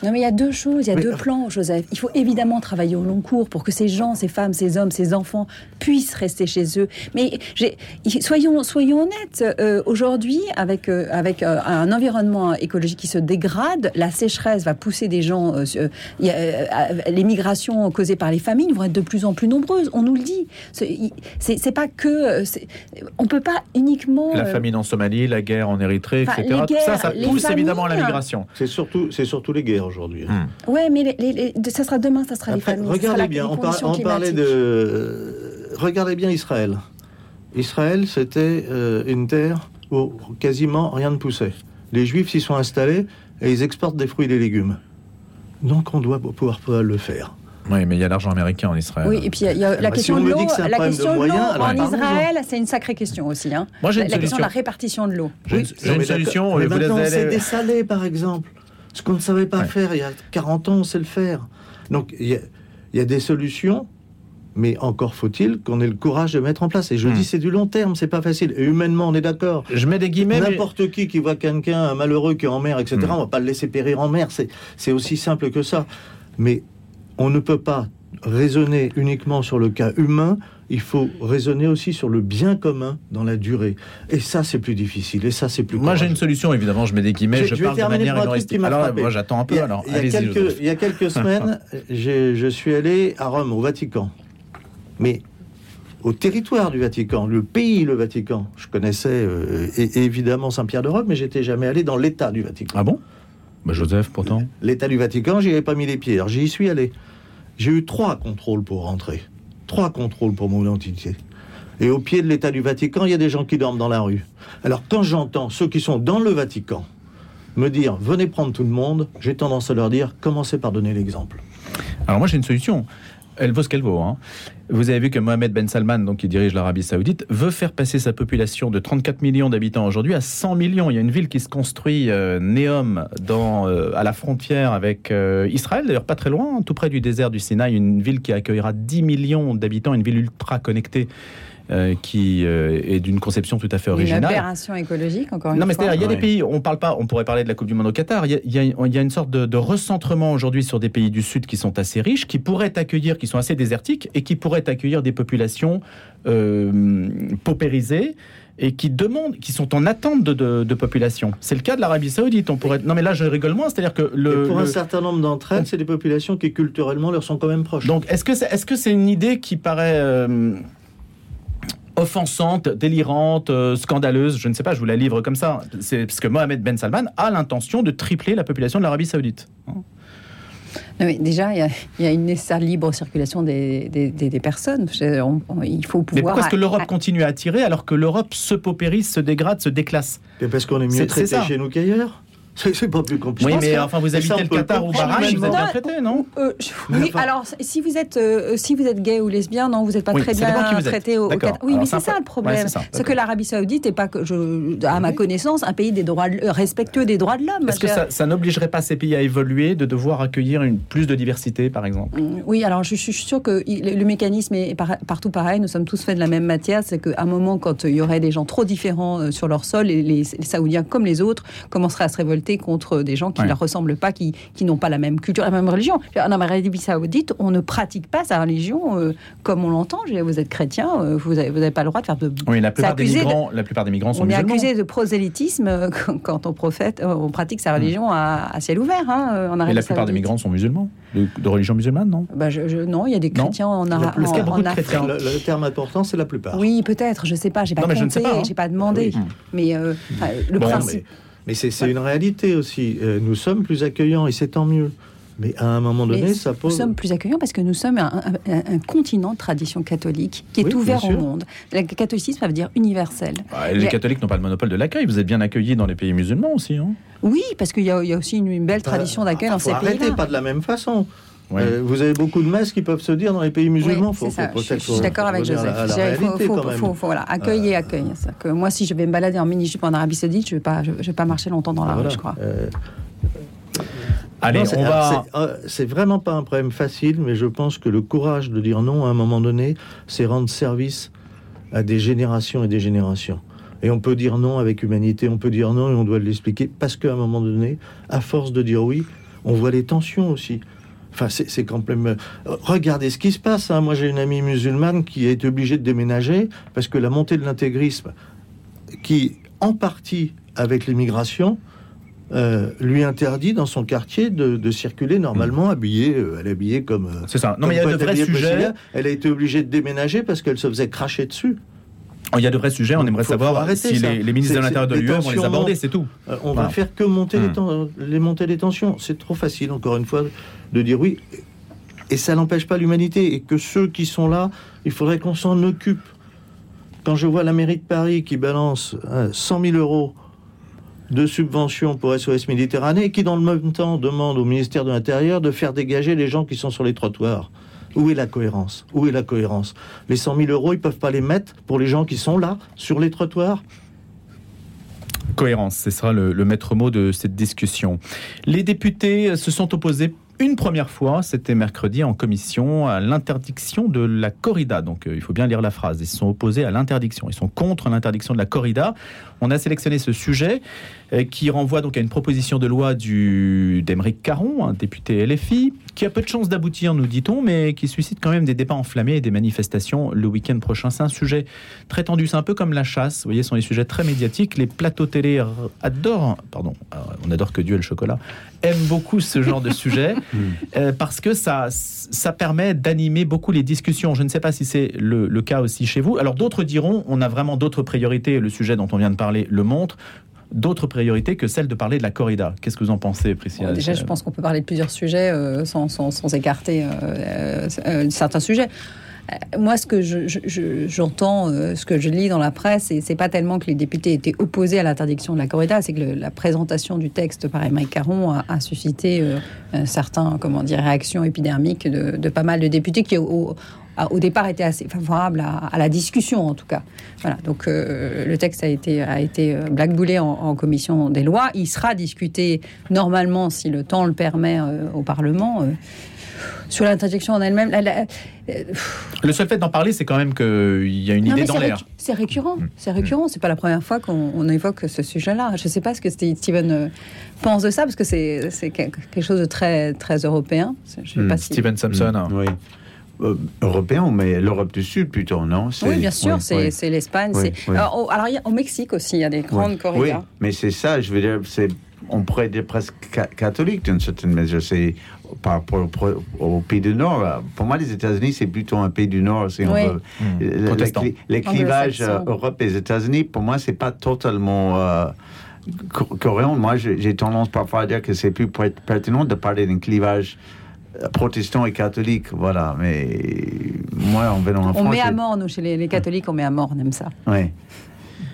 Non, mais il y a deux choses, il y a Mais- deux plans, Joseph. Il faut évidemment travailler au long cours pour que ces gens, ces femmes, ces hommes, ces enfants puissent rester chez eux. Mais soyons, soyons honnêtes, euh, aujourd'hui, avec, euh, avec euh, un environnement écologique qui se dégrade, la sécheresse va pousser des gens. euh, y a, euh, les migrations causées par les famines vont être de plus en plus nombreuses, on nous le dit. C'est pas que. On peut pas uniquement. La famine en Somalie, la guerre en Érythrée, Enfin, etc. ça, guerres, ça les pousse évidemment à la migration. C'est surtout, c'est surtout les guerres aujourd'hui. hein. Hmm. Ouais, mais les- les- les- ça sera demain, ça sera les Après, ça sera regardez bien, les on, par- conditions on parlait de. Regardez bien Israël. Israël, c'était euh, une terre où quasiment rien ne poussait. Les Juifs s'y sont installés et ils exportent des fruits et des légumes. Donc on doit pouvoir pouvoir le faire. Oui, mais il y a l'argent américain en Israël. Oui, et puis il y a- il y a la bah, si question on de l'eau. dit que c'est un La de question de l'eau en. Israël, c'est une sacrée question aussi. Hein. Moi, j'ai la, une la question de la répartition de l'eau. J'ai une- Oui, j'ai non, une mais solution. euh, vous les allez- sait dessaler, par exemple. Ce qu'on ne savait pas Ouais. faire il y a 40 ans, on sait le faire. Donc, il y a, il y a des solutions, mais encore faut-il qu'on ait le courage de mettre en place. Et je Hmm. dis, c'est du long terme, c'est pas facile. Et humainement, on est d'accord. Je mets des guillemets. mais- N'importe qui qui voit quelqu'un, un malheureux qui est en mer, etc., Hmm. on va pas le laisser périr en mer. C'est aussi simple que ça. Mais on ne peut pas raisonner uniquement sur le cas humain, il faut raisonner aussi sur le bien commun dans la durée. Et ça, c'est plus difficile. Et ça, c'est plus Moi, j'ai une solution, évidemment. Je mets des guillemets. Je- Je, parle de manière humoristique. Alors, moi, j'attends un peu. Il y a, alors, il y a quelques, il y a quelques semaines, je suis allé à Rome, au Vatican. Mais au territoire du Vatican, le pays, le Vatican. Je connaissais euh, évidemment Saint-Pierre de Rome, mais j'étais jamais allé dans l'État du Vatican. Ah bon? Bah, Joseph, pourtant. L'État du Vatican, j'y avais pas mis les pieds. Alors j'y suis allé. J'ai eu trois contrôles pour rentrer. Trois contrôles pour mon identité. Et au pied de l'État du Vatican, il y a des gens qui dorment dans la rue. Alors quand j'entends ceux qui sont dans le Vatican me dire venez prendre tout le monde, j'ai tendance à leur dire commencez par donner l'exemple. Alors moi j'ai une solution. Elle vaut ce qu'elle vaut. hein. Vous avez vu que Mohamed Ben Salman, donc qui dirige l'Arabie Saoudite, veut faire passer sa population de 34 millions d'habitants aujourd'hui à 100 millions. Il y a une ville qui se construit, euh, Neom, euh, à la frontière avec euh, Israël, d'ailleurs pas très loin, tout près du désert du Sinaï, une ville qui accueillera 10 millions d'habitants, une ville ultra connectée euh, qui euh, est d'une conception tout à fait originale. Une aberration écologique, encore une non, mais fois. c'est-à-dire, il y a Ouais. des pays, on parle pas, on pourrait parler de la Coupe du Monde au Qatar, il y a, il y une sorte de, de recentrement aujourd'hui sur des pays du Sud qui sont assez riches, qui pourraient accueillir, qui sont assez désertiques, et qui pourraient accueillir des populations euh, paupérisées et qui demandent, qui sont en attente de, de- de population. C'est le cas de l'Arabie Saoudite. On pourrait. Non, mais là, je rigole moins. C'est-à-dire que le. Et pour un certain nombre d'entre elles, c'est des populations qui culturellement leur sont quand même proches. Donc, est-ce que c'est est -ce c'est une idée qui paraît euh, offensante, délirante, euh, scandaleuse Je ne sais pas, je vous la livre comme ça. C'est parce que Mohamed Ben Salman a l'intention de tripler la population de l'Arabie Saoudite. Non, mais déjà, il y, a, il y a une nécessaire libre circulation des, des, des- des personnes. Je- on- on- il faut Mais pouvoir. pourquoi est-ce que l'Europe continue à attirer alors que l'Europe se paupérise, se dégrade, se déclasse? Et parce qu'on est mieux traité chez nous qu'ailleurs. C'est c'est pas plus compliqué. Oui, mais enfin, vous habitez le Qatar ou Bahreïn, vous êtes bien traité, non Euh, je- oui, enfin- alors si vous êtes euh, si vous êtes gay ou lesbien, non, vous n'êtes pas Oui, très bien traité au. Qatar. Oui, Alors, mais c'est ça le problème. Ouais, c'est que l'Arabie Saoudite n'est pas que je, à ma connaissance un pays des droits de- euh, respectueux des droits de l'homme. Est-ce que ça, ça n'obligerait pas ces pays à évoluer, de devoir accueillir une, plus de diversité, par exemple? Mm, Oui, alors je, je suis sûre que le, le mécanisme est par- partout pareil. Nous sommes tous faits de la même matière. C'est qu'à un moment, quand il y aurait des gens trop différents euh, sur leur sol, les Saoudiens comme les autres commenceraient à se révolter contre des gens qui ne leur ressemblent pas, qui, qui n'ont pas la même culture, la même religion. En Arabie Saoudite, on ne pratique pas sa religion euh, comme on l'entend. Je Vous êtes chrétien, euh, vous n'avez vous avez pas le droit de faire de. Oui, la plupart, des accusé de- migrants, la plupart des migrants sont On est musulmans. accusé de prosélytisme euh, quand, on, prophète, euh, on pratique sa religion à, à ciel ouvert hein, en Et Arabie la plupart des migrants sont musulmans, de, de religion musulmane, non? Bah, je- je- non, il y a des Non. chrétiens en, La Ara- plupart. en- Est-ce qu'il y a beaucoup en de Afrique. chrétiens Le, le terme important, c'est la plupart. Oui, peut-être, je sais pas, j'ai pas Non, je ne compté, sais pas, hein. j'ai pas demandé. Oui. Mais euh, le Bon, principe. Mais, mais c'est une réalité aussi. Euh, nous sommes plus accueillants et c'est tant mieux. Mais à un moment donné, Mais ça nous pose. sommes plus accueillants parce que nous sommes un, un- un- un continent de tradition catholique qui est Oui, ouvert au monde. Le catholicisme, ça veut dire universel. Ah, Les catholiques n'ont pas le monopole de l'accueil. Vous êtes bien accueillis dans les pays musulmans aussi. Hein Oui, parce qu'il y, a il y a aussi une, une belle tradition d'accueil dans faut ces pays-là. pas de la même façon. Ouais. Euh, vous avez beaucoup de messes qui peuvent se dire dans les pays musulmans. Oui, faut, c'est ça. faut Je, suis d'accord avec Joseph. la, réalité faut- faut- faut- voilà, accueil et accueil. C'est-à-dire que moi, si je vais me balader en mini-jupe en Arabie Saoudite, je ne vais, pas- je, je vais pas marcher longtemps dans la Voilà. rue, je crois. Euh, Allez, non, on va. euh, C'est vraiment pas un problème facile, mais je pense que le courage de dire non à un moment donné, c'est rendre service à des générations et des générations. Et on peut dire non avec humanité, on peut dire non et on doit l'expliquer parce qu'à un moment donné, à force de dire oui, on voit les tensions aussi. Enfin, c'est même. euh, Regardez ce qui se passe. hein. Moi, j'ai une amie musulmane qui a été obligée de déménager parce que la montée de l'intégrisme, qui en partie avec l'immigration, euh, lui interdit dans son quartier de, de circuler normalement habillée. euh, elle est habillée comme. euh, C'est ça. Non, mais il y a de vrais sujets. Elle a été obligée de déménager parce qu'elle se faisait cracher dessus. Il y a de vrais sujets. On aimerait faut- savoir faut arrêter si les, les ministres de l'Intérieur de l'UE vont les tensions aborder. C'est tout. On Voilà. va faire que monter les, les monter les tensions. C'est trop facile, encore une fois, de dire oui. Et ça n'empêche pas l'humanité. Et que ceux qui sont là, il faudrait qu'on s'en occupe. Quand je vois la mairie de Paris qui balance euh, 100 000 euros de subventions pour SOS Méditerranée et qui, dans le même temps, demande au ministère de l'Intérieur de faire dégager les gens qui sont sur les trottoirs. Où est la cohérence? Où est la cohérence? Les 100 000 euros, ils peuvent pas les mettre pour les gens qui sont là, sur les trottoirs? Cohérence, ce sera le maître mot de cette discussion. Les députés se sont opposés une première fois, c'était mercredi en commission, à l'interdiction de la corrida. Donc euh, il faut bien lire la phrase. Ils sont opposés à l'interdiction. Ils sont contre l'interdiction de la corrida. On a sélectionné ce sujet euh, qui renvoie donc à une proposition de loi du d'Émeric Caron, un député LFI, qui a peu de chances d'aboutir, nous dit-on, mais qui suscite quand même des débats enflammés et des manifestations le week-end prochain. C'est un sujet très tendu. C'est un peu comme la chasse. Vous voyez, ce sont des sujets très médiatiques. Les plateaux télé adorent, pardon, euh, on adore que Dieu et le chocolat, aiment beaucoup ce genre de sujet euh, parce que ça, ça permet d'animer beaucoup les discussions. Je ne sais pas si c'est le, le cas aussi chez vous. Alors d'autres diront, on a vraiment d'autres priorités. Le sujet dont on vient de parler le montre. D'autres priorités que celle de parler de la corrida. Qu'est-ce que vous en pensez, Priscilla? Déjà, je pense qu'on peut parler de plusieurs sujets euh, sans, sans- écarter euh, euh, certains sujets. Moi, ce que je- je- je- j'entends, ce que je lis dans la presse, et c'est pas tellement que les députés étaient opposés à l'interdiction de la corrida, c'est que la présentation du texte par Émeric Caron a, suscité euh, un certain, comment dire, réaction épidermique de, de pas mal de députés qui, au, a- au départ, étaient assez favorables à, à la discussion, en tout cas. Voilà. Donc, euh, le texte a été, a été euh, blackboulé en, en commission des lois. Il sera discuté normalement, si le temps le permet, euh, au Parlement. euh, sur l'interdiction en elle-même, la- la- euh, Le seul fait d'en parler, c'est quand même qu'il y a une non, idée dans l'air. récu- C'est récurrent, Mm. c'est récurrent. C'est pas la première fois qu'on on évoque ce sujet-là. Je ne sais pas ce que Steve- Steven pense de ça, parce que c'est c'est quelque chose de très, très européen. Je sais Mm. pas si... Steven Sampson. hein. Oui. Euh, européen, mais l'Europe du Sud plutôt, non Oui, bien sûr, oui, c'est oui. l'Espagne. Oui, c'est- oui. Alors, au, alors, il y a- au Mexique aussi, il y a des grandes Oui. corridas. Oui, mais c'est ça, je veux dire, c'est, on pourrait dire presque ca- catholique d'une certaine mesure. C'est par rapport au, au pays du Nord. là. Pour moi, les États-Unis, c'est plutôt un pays du Nord, si on Oui. veut. Mmh. Le- les clivages euh. Europe et États-Unis, pour moi, c'est pas totalement euh, co- cohérent. Moi, j'ai tendance parfois à dire que c'est plus per- pertinent de parler d'un clivage euh, protestant et catholique. Voilà, mais moi, en venant en On France. met à mort, nous, chez les, les catholiques, on met à mort, on aime ça. oui.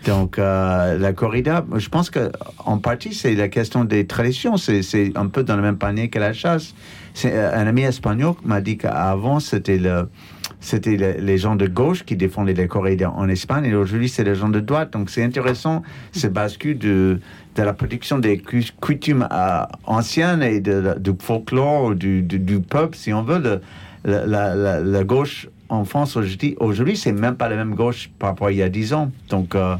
Donc, euh, la corrida, je pense que en partie, c'est la question des traditions. C'est c'est un peu dans le même panier que la chasse. C'est, un ami espagnol m'a dit qu'avant, c'était le, c'était le- les gens de gauche qui défendaient les corridas en Espagne, et aujourd'hui, c'est les gens de droite. Donc, c'est intéressant, ce bascule de, de la production des coutumes euh, anciennes et du folklore du, du, du peuple, si on veut. La- la- la gauche en France aujourd'hui, aujourd'hui, c'est même pas la même gauche par rapport à il y a 10 ans. Donc, euh,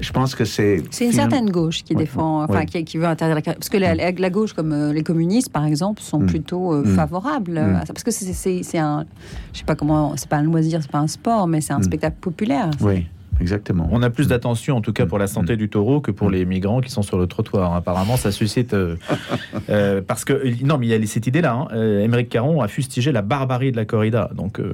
je pense que c'est. C'est une finalement- certaine gauche qui défend, enfin, qui, qui veut interdire la carrière. Parce que la, gauche, comme euh, les communistes, par exemple, sont Mm. plutôt euh, Mm. favorables Mm. à ça. Parce que c'est- un. Je sais pas comment. C'est pas un loisir, c'est pas un sport, mais c'est un spectacle populaire. Oui, exactement. On a plus d'attention, en tout cas pour la santé Mm. du taureau, que pour les migrants qui sont sur le trottoir. Apparemment, ça suscite. euh, euh, parce que. Non, mais il y a cette idée-là. Hein. Euh, Émeric Caron a fustigé la barbarie de la corrida. Donc, euh,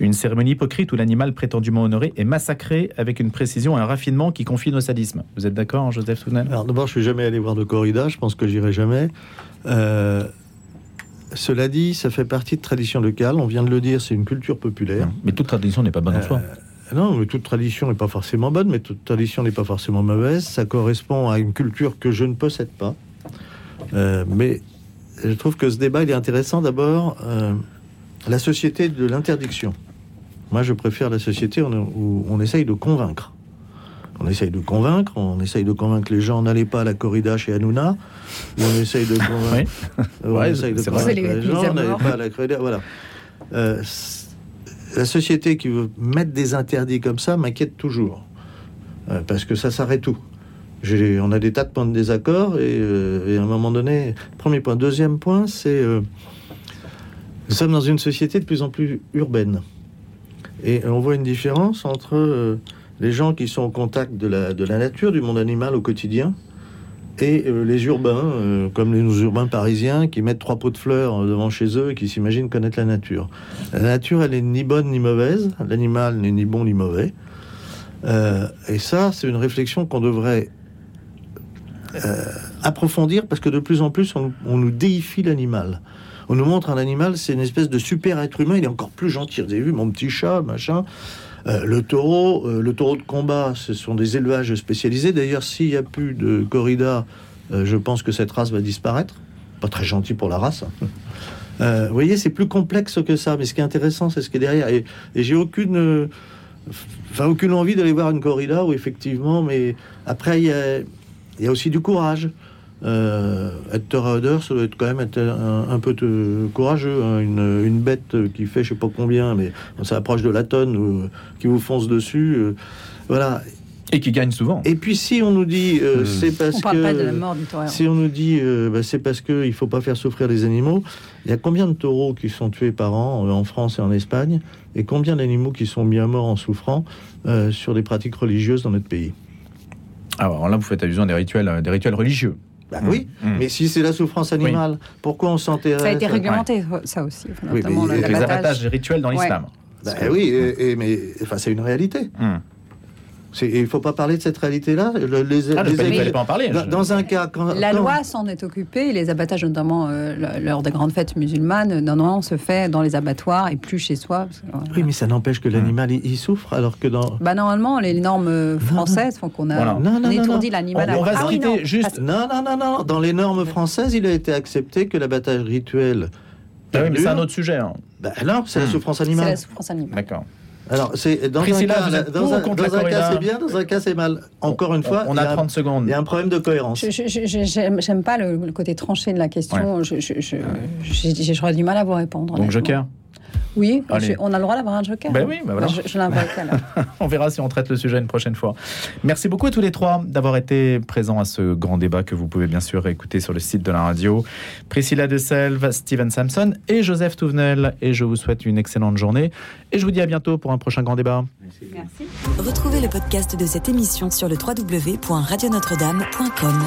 une cérémonie hypocrite où l'animal prétendument honoré est massacré avec une précision et un raffinement qui confine au sadisme. Vous êtes d'accord, hein, Joseph Souvenel? Alors d'abord, je suis jamais allé voir de corrida, je pense que j'irai jamais. Euh, cela dit, ça fait partie de tradition locale. On vient de le dire, c'est une culture populaire. Mais toute tradition n'est pas bonne en soi. Non, mais toute tradition n'est pas forcément bonne, mais toute tradition n'est pas forcément mauvaise. Ça correspond à une culture que je ne possède pas. Euh, mais je trouve que ce débat il est intéressant. D'abord, euh, la société de l'interdiction. Moi, je préfère la société où on, essaye de convaincre. On essaye de convaincre, on essaye de convaincre les gens n'allez pas à la corrida chez Hanouna, ou on essaye de convaincre, on Ouais, essaye de c'est vrai. convaincre C'est les- gens n'allez pas à la corrida. Voilà. Euh, la société qui veut mettre des interdits comme ça m'inquiète toujours. Euh, parce que ça s'arrête tout. On a des tas de points de désaccord et, euh, et à un moment donné, premier point. Deuxième point, c'est euh, nous sommes dans une société de plus en plus urbaine. Et on voit une différence entre les gens qui sont au contact de la nature, du monde animal au quotidien, et euh, les urbains, euh, comme les urbains parisiens, qui mettent trois pots de fleurs devant chez eux et qui s'imaginent connaître la nature. La nature, elle est ni bonne ni mauvaise, l'animal n'est ni bon ni mauvais. Euh, et ça, c'est une réflexion qu'on devrait approfondir parce que de plus en plus, on, on nous déifie l'animal. On nous montre un animal, c'est une espèce de super être humain, il est encore plus gentil. Vous avez vu mon petit chat, machin. Euh, le taureau, euh, le taureau de combat, ce sont des élevages spécialisés. D'ailleurs, s'il n'y a plus de corrida, euh, je pense que cette race va disparaître. Pas très gentil pour la race. hein. Vous voyez, c'est plus complexe que ça. Mais ce qui est intéressant, c'est ce qui est derrière. Et, j'ai aucune, enfin, aucune envie d'aller voir une corrida où effectivement, mais après, il y a aussi du courage. Euh, être taraudeur, ça doit être quand même être un, un peu courageux. hein. Une, une bête qui fait je sais pas combien, mais ça approche de la tonne, ou, qui vous fonce dessus. euh, voilà. Et qui gagne souvent. Et puis si on nous dit euh, Hmm. c'est parce On parle que pas de la mort du taureau. si on nous dit euh, bah, c'est parce que il faut pas faire souffrir les animaux, il y a combien de taureaux qui sont tués par an euh, en France et en Espagne, et combien d'animaux qui sont mis à mort en souffrant euh, sur des pratiques religieuses dans notre pays? Alors là, vous faites allusion à des rituels, des rituels religieux. Mmh. oui, Mmh. mais si c'est la souffrance animale, pourquoi on s'intéresse Ça a été à- réglementé, ça aussi. enfin, Oui, mais- Les abattages rituels dans Ouais. l'islam. Bah oui, et, et- mais enfin c'est une réalité. Hum. C'est- et Il faut pas parler de cette réalité-là. Le- les- Ah, je les- ne Mais- fallait pas en parler. dans, je- dans un cas, quand, La quand- loi s'en est occupée, et les abattages, notamment euh, lors des grandes fêtes musulmanes, normalement, se fait dans les abattoirs et plus chez soi. parce que, voilà. Oui, mais ça n'empêche que l'animal il, il souffre, alors que dans Bah, normalement, les normes euh, françaises font qu'on a Voilà. Non, non, on non, étourdit non. l'animal. On- on à- va Ah se oui, quitter non. juste- Non, non, non, non. Dans les normes françaises, il a été accepté que l'abattage rituel. Ah oui, mais c'est un autre sujet. hein. Non, c'est la Hmm. souffrance C'est animale. la souffrance animale. D'accord. Alors, c'est dans Priscilla, un cas, êtes dans pour un, ou contre dans la un cas corrida c'est bien, dans un cas c'est mal. Encore une fois, on il y a un- 30 secondes. Il y a un problème de cohérence. Je- je- je- je- J'aime pas le, le côté tranché de la question. Je- je- je- j'ai- j'ai- J'aurais du mal à vous répondre. Donc. Joker Oui, je- on a le droit d'avoir un Joker. Ben hein. oui, ben voilà. Je, je l'invoque alors. On verra si on traite le sujet une prochaine fois. Merci beaucoup à tous les trois d'avoir été présents à ce grand débat que vous pouvez bien sûr écouter sur le site de la radio. Priscilla de Selve, Steven Samson et Joseph Touvenel. Et je vous souhaite une excellente journée. Et je vous dis à bientôt pour un prochain grand débat. Merci. Retrouvez le podcast de cette émission sur le www.radionotre-dame.com.